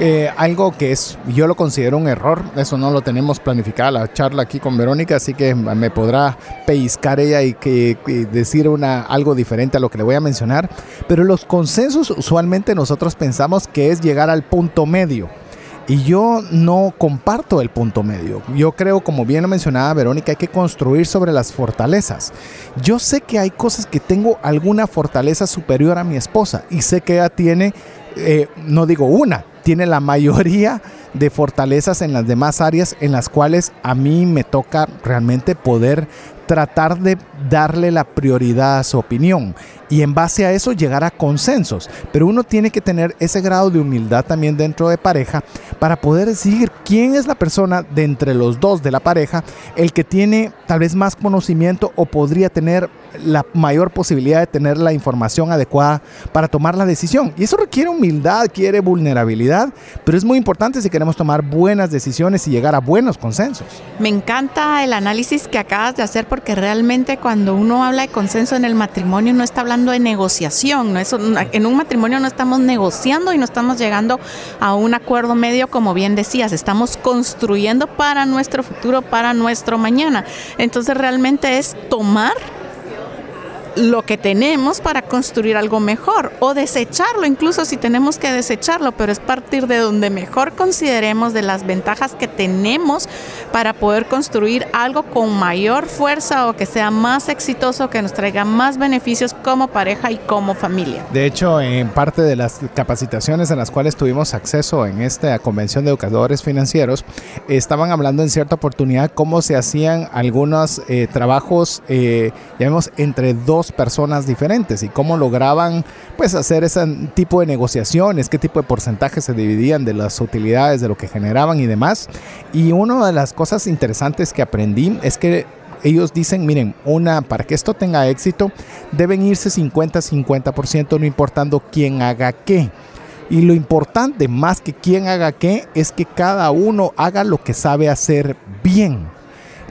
Eh, algo que es, yo lo considero un error, eso no lo tenemos planificada la charla aquí con Verónica, así que me podrá pellizcar ella y, que, decir una, algo diferente a lo que le voy a mencionar, pero los consensos usualmente nosotros pensamos que es llegar al punto medio. Y yo no comparto el punto medio. Yo creo, como bien lo mencionaba Verónica, hay que construir sobre las fortalezas. Yo sé que hay cosas que tengo alguna fortaleza superior a mi esposa y sé que ella tiene, eh, no digo una, tiene la mayoría de fortalezas en las demás áreas en las cuales a mí me toca realmente poder tratar de darle la prioridad a su opinión y en base a eso llegar a consensos. Pero uno tiene que tener ese grado de humildad también dentro de pareja para poder decidir quién es la persona de entre los dos de la pareja el que tiene tal vez más conocimiento o podría tener la mayor posibilidad de tener la información adecuada para tomar la decisión. Y eso requiere humildad, quiere vulnerabilidad, pero es muy importante si queremos tomar buenas decisiones y llegar a buenos consensos. Me encanta el análisis que acabas de hacer porque realmente cuando uno habla de consenso en el matrimonio no está hablando de negociación, ¿no? En un matrimonio no estamos negociando y no estamos llegando a un acuerdo medio como bien decías, estamos construyendo para nuestro futuro, para nuestro mañana. Entonces realmente es tomar lo que tenemos para construir algo mejor o desecharlo, incluso si tenemos que desecharlo, pero es partir de donde mejor consideremos de las ventajas que tenemos para poder construir algo con mayor fuerza o que sea más exitoso, que nos traiga más beneficios como pareja y como familia. De hecho, en parte de las capacitaciones en las cuales tuvimos acceso en esta convención de educadores financieros, estaban hablando en cierta oportunidad cómo se hacían algunos eh, trabajos, eh, entre dos personas diferentes y cómo lograban pues hacer ese tipo de negociaciones, qué tipo de porcentajes se dividían de las utilidades, de lo que generaban y demás. Y una de las cosas interesantes que aprendí es que ellos dicen, miren, una para que esto tenga éxito deben irse 50-50% no importando quién haga qué. Y lo importante, más que quién haga qué, es que cada uno haga lo que sabe hacer bien.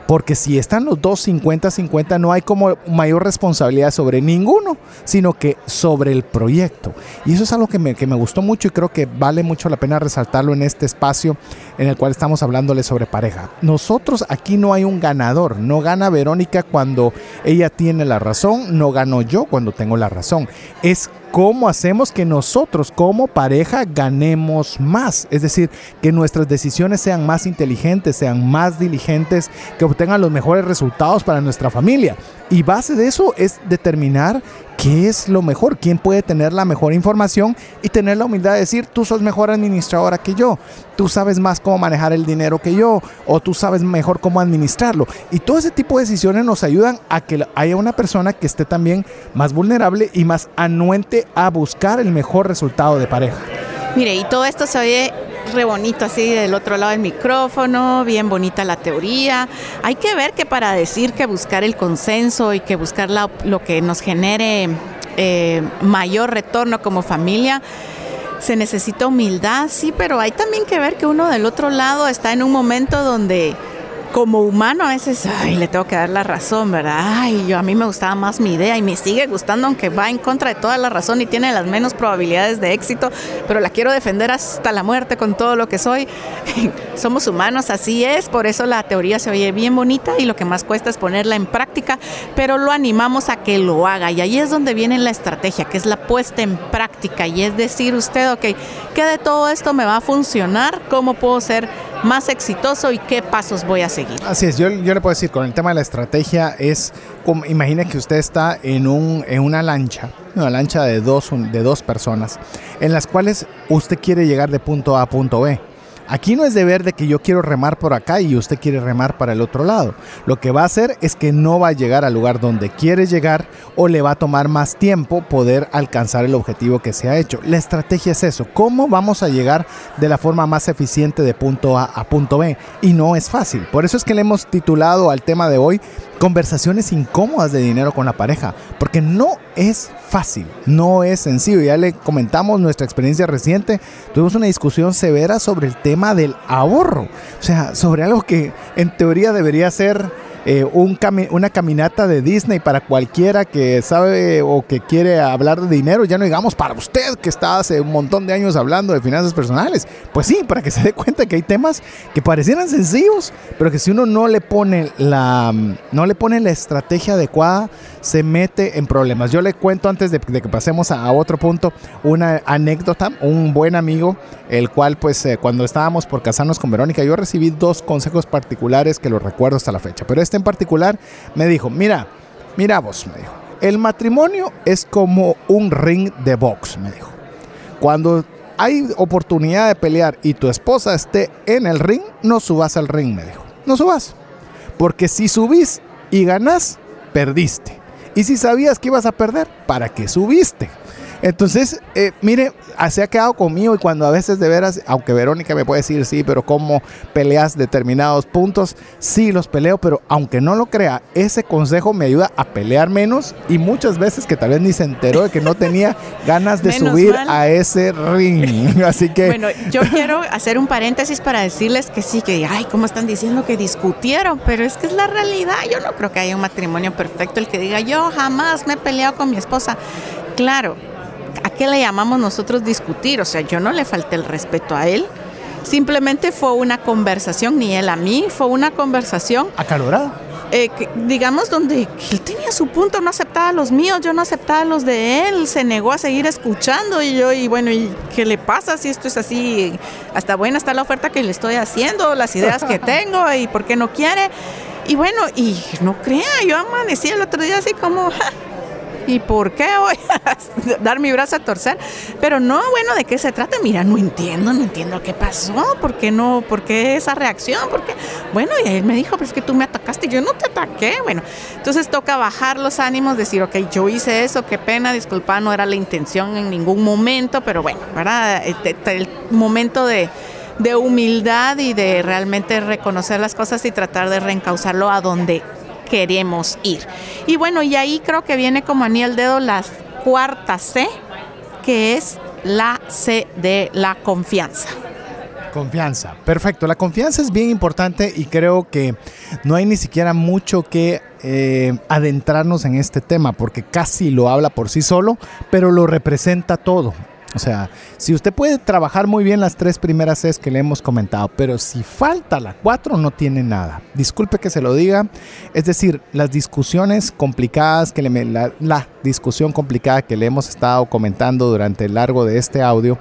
Porque si están los dos 50-50, no hay como mayor responsabilidad sobre ninguno, sino que sobre el proyecto. Y eso es algo que me, que me gustó mucho y creo que vale mucho la pena resaltarlo en este espacio en el cual estamos hablándole sobre pareja. Nosotros aquí no hay un ganador. No gana Verónica cuando ella tiene la razón, no gano yo cuando tengo la razón. Es cómo hacemos que nosotros como pareja ganemos más. Es decir, que nuestras decisiones sean más inteligentes, sean más diligentes, que obtengan los mejores resultados para nuestra familia. Y base de eso es determinar qué es lo mejor, quién puede tener la mejor información y tener la humildad de decir, tú sos mejor administradora que yo, tú sabes más cómo manejar el dinero que yo, o tú sabes mejor cómo administrarlo. Y todo ese tipo de decisiones nos ayudan a que haya una persona que esté también más vulnerable y más anuente a buscar el mejor resultado de pareja. Mire, y todo esto se oye re bonito así del otro lado del micrófono, bien bonita la teoría. Hay que ver que para decir que buscar el consenso y que buscar lo que nos genere eh, mayor retorno como familia, se necesita humildad, sí, pero hay también que ver que uno del otro lado está en un momento donde como humano a veces, ay, le tengo que dar la razón, ¿verdad? Ay, yo a mí me gustaba más mi idea y me sigue gustando aunque va en contra de toda la razón y tiene las menos probabilidades de éxito, pero la quiero defender hasta la muerte con todo lo que soy. Somos humanos, así es, por eso la teoría se oye bien bonita y lo que más cuesta es ponerla en práctica, pero lo animamos a que lo haga y ahí es donde viene la estrategia, que es la puesta en práctica y es decir usted, ok, ¿qué de todo esto me va a funcionar? ¿Cómo puedo ser más exitoso y qué pasos voy a seguir. Así es, yo, yo le puedo decir, con el tema de la estrategia es, como, imagine que usted está en, un, en una lancha, una lancha de dos, de dos personas, en las cuales usted quiere llegar de punto A a punto B Aquí no es deber de que yo quiero remar por acá y usted quiere remar para el otro lado. Lo que va a hacer es que no va a llegar al lugar donde quiere llegar o le va a tomar más tiempo poder alcanzar el objetivo que se ha hecho. La estrategia es eso. ¿Cómo vamos a llegar de la forma más eficiente de punto A a punto B? Y no es fácil. Por eso es que le hemos titulado al tema de hoy conversaciones incómodas de dinero con la pareja, porque no es fácil, no es sencillo. Ya le comentamos nuestra experiencia reciente, tuvimos una discusión severa sobre el tema del ahorro, o sea, sobre algo que en teoría debería ser eh, un una caminata de Disney para cualquiera que sabe o que quiere hablar de dinero, ya no digamos para usted que está hace un montón de años hablando de finanzas personales. Pues sí, para que se dé cuenta que hay temas que parecieran sencillos, pero que si uno no le pone la, no le pone la estrategia adecuada, se mete en problemas. Yo le cuento antes de, que pasemos a, otro punto una anécdota, un buen amigo, el cual pues eh, cuando estábamos por casarnos con Verónica, yo recibí dos consejos particulares que los recuerdo hasta la fecha, pero este en particular me dijo, mira, mira vos, me dijo, el matrimonio es como un ring de box, me dijo. Cuando hay oportunidad de pelear y tu esposa esté en el ring, no subas al ring, me dijo. No subas. Porque si subís y ganás, perdiste. Y si sabías que ibas a perder, ¿para qué subiste? Entonces, eh, mire, se ha quedado conmigo y cuando a veces de veras, aunque Verónica me puede decir sí, pero cómo peleas determinados puntos, sí los peleo, pero aunque no lo crea, ese consejo me ayuda a pelear menos y muchas veces que tal vez ni se enteró de que no tenía ganas de subir a ese ring. Así que... Bueno, yo quiero hacer un paréntesis para decirles que sí, que, ay, ¿cómo están diciendo que discutieron? Pero es que es la realidad. Yo no creo que haya un matrimonio perfecto el que diga, yo jamás me he peleado con mi esposa. Claro, ¿A qué le llamamos nosotros discutir? O sea, yo no le falté el respeto a él. Simplemente fue una conversación, ni él a mí, fue una conversación. Acalorada. eh, digamos, donde él tenía su punto, no aceptaba los míos, yo no aceptaba los de él, se negó a seguir escuchando y yo, y bueno, ¿y qué le pasa si esto es así? Hasta buena está la oferta que le estoy haciendo, las ideas que tengo y por qué no quiere. Y bueno, y no crea, yo amanecí el otro día así como, ¿Y por qué voy a dar mi brazo a torcer? Pero no, bueno, ¿de qué se trata? Mira, no entiendo, no entiendo qué pasó, ¿por qué no? ¿Por qué esa reacción? Porque, bueno, y él me dijo, pero es que tú me atacaste, yo no te ataqué. Bueno, entonces toca bajar los ánimos, decir, ok, yo hice eso, qué pena, disculpa, no era la intención en ningún momento, pero bueno, ¿verdad? El, el momento de de humildad y de realmente reconocer las cosas y tratar de reencauzarlo a donde queremos ir. Y bueno, y ahí creo que viene como ni el dedo la cuarta C, que es la C de la confianza. Confianza, perfecto. La confianza es bien importante y creo que no hay ni siquiera mucho que eh, adentrarnos en este tema porque casi lo habla por sí solo, pero lo representa todo. O sea, si usted puede trabajar muy bien las tres primeras Cs que le hemos comentado, pero si falta la cuatro, no tiene nada. Disculpe que se lo diga. Es decir, las discusiones complicadas que le, la, discusión complicada que le hemos estado comentando durante el largo de este audio,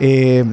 eh,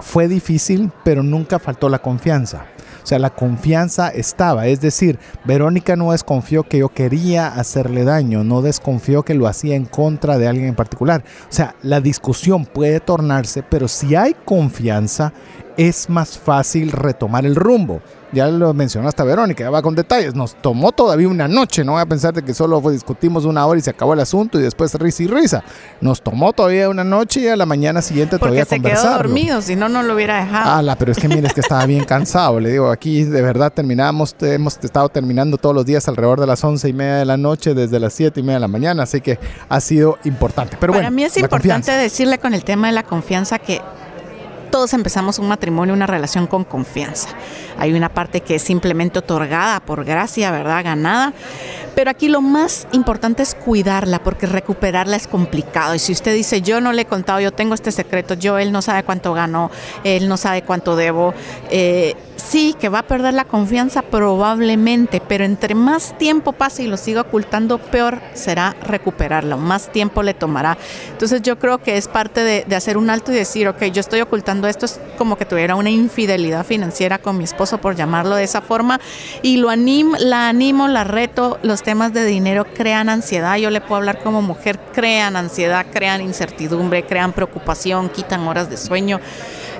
fue difícil, pero nunca faltó la confianza. Sea, la confianza estaba. Es decir, Verónica no desconfió que yo quería hacerle daño, no desconfió que lo hacía en contra de alguien en particular. O sea, la discusión puede tornarse, pero si hay confianza, es más fácil retomar el rumbo ya lo mencionó hasta Verónica, ya va con detalles. Nos tomó todavía una noche, no voy a pensar de que solo discutimos una hora y se acabó el asunto y después risa y risa. Nos tomó todavía una noche y a la mañana siguiente todavía Porque se quedó dormido, si no, no lo hubiera dejado. Ah, pero es que mire, es que estaba bien cansado. Le digo, aquí de verdad terminamos, hemos estado terminando todos los días alrededor de las once y media de la noche, desde las siete y media de la mañana, así que ha sido importante. Pero Para mí es importante decirle con el tema de la confianza que todos empezamos un matrimonio, una relación con confianza. Hay una parte que es simplemente otorgada por gracia, ¿verdad? Ganada. Pero aquí lo más importante es cuidarla, porque recuperarla es complicado. Y si usted dice, yo no le he contado, yo tengo este secreto, yo, él no sabe cuánto ganó, él no sabe cuánto debo, eh, sí, que va a perder la confianza probablemente, pero entre más tiempo pase y lo siga ocultando, peor será recuperarla, más tiempo le tomará. Entonces yo creo que es parte de, de hacer un alto y decir, ok, yo estoy ocultando esto, es como que tuviera una infidelidad financiera con mi esposo, por llamarlo de esa forma, y lo animo, la animo, la reto, los temas de dinero crean ansiedad, yo le puedo hablar como mujer, crean ansiedad, crean incertidumbre, crean preocupación, quitan horas de sueño.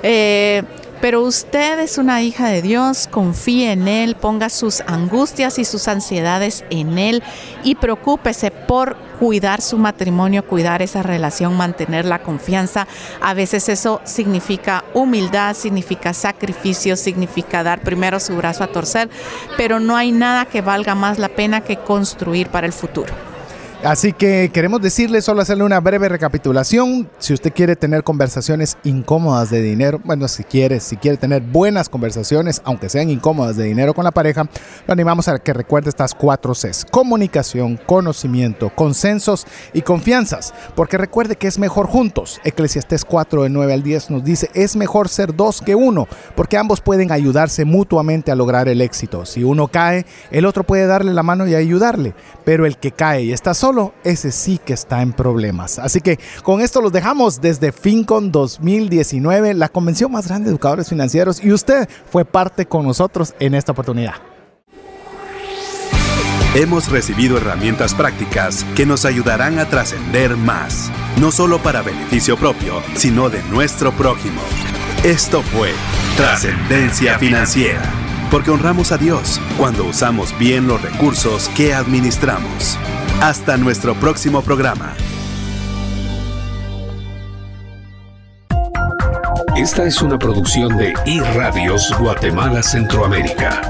Eh, pero usted es una hija de Dios, confíe en Él, ponga sus angustias y sus ansiedades en Él y preocúpese por cuidar su matrimonio, cuidar esa relación, mantener la confianza. A veces eso significa humildad, significa sacrificio, significa dar primero su brazo a torcer, pero no hay nada que valga más la pena que construir para el futuro. Así que queremos decirle, solo hacerle una breve recapitulación. Si usted quiere tener conversaciones incómodas de dinero, bueno, si quiere, si quiere tener buenas conversaciones, aunque sean incómodas de dinero con la pareja, lo animamos a que recuerde estas cuatro Cs. Comunicación, conocimiento, consensos y confianzas. Porque recuerde que es mejor juntos. Eclesiastés 4 de 9 al 10 nos dice, es mejor ser dos que uno, porque ambos pueden ayudarse mutuamente a lograr el éxito. Si uno cae, el otro puede darle la mano y ayudarle. Pero el que cae y está solo, ese sí que está en problemas. Así que con esto los dejamos desde FinCon 2019, la convención más grande de educadores financieros, y usted fue parte con nosotros en esta oportunidad. Hemos recibido herramientas prácticas que nos ayudarán a trascender más, no solo para beneficio propio, sino de nuestro prójimo. Esto fue Trascendencia Financiera, porque honramos a Dios cuando usamos bien los recursos que administramos. Hasta nuestro próximo programa. Esta es una producción de iRadios Guatemala Centroamérica.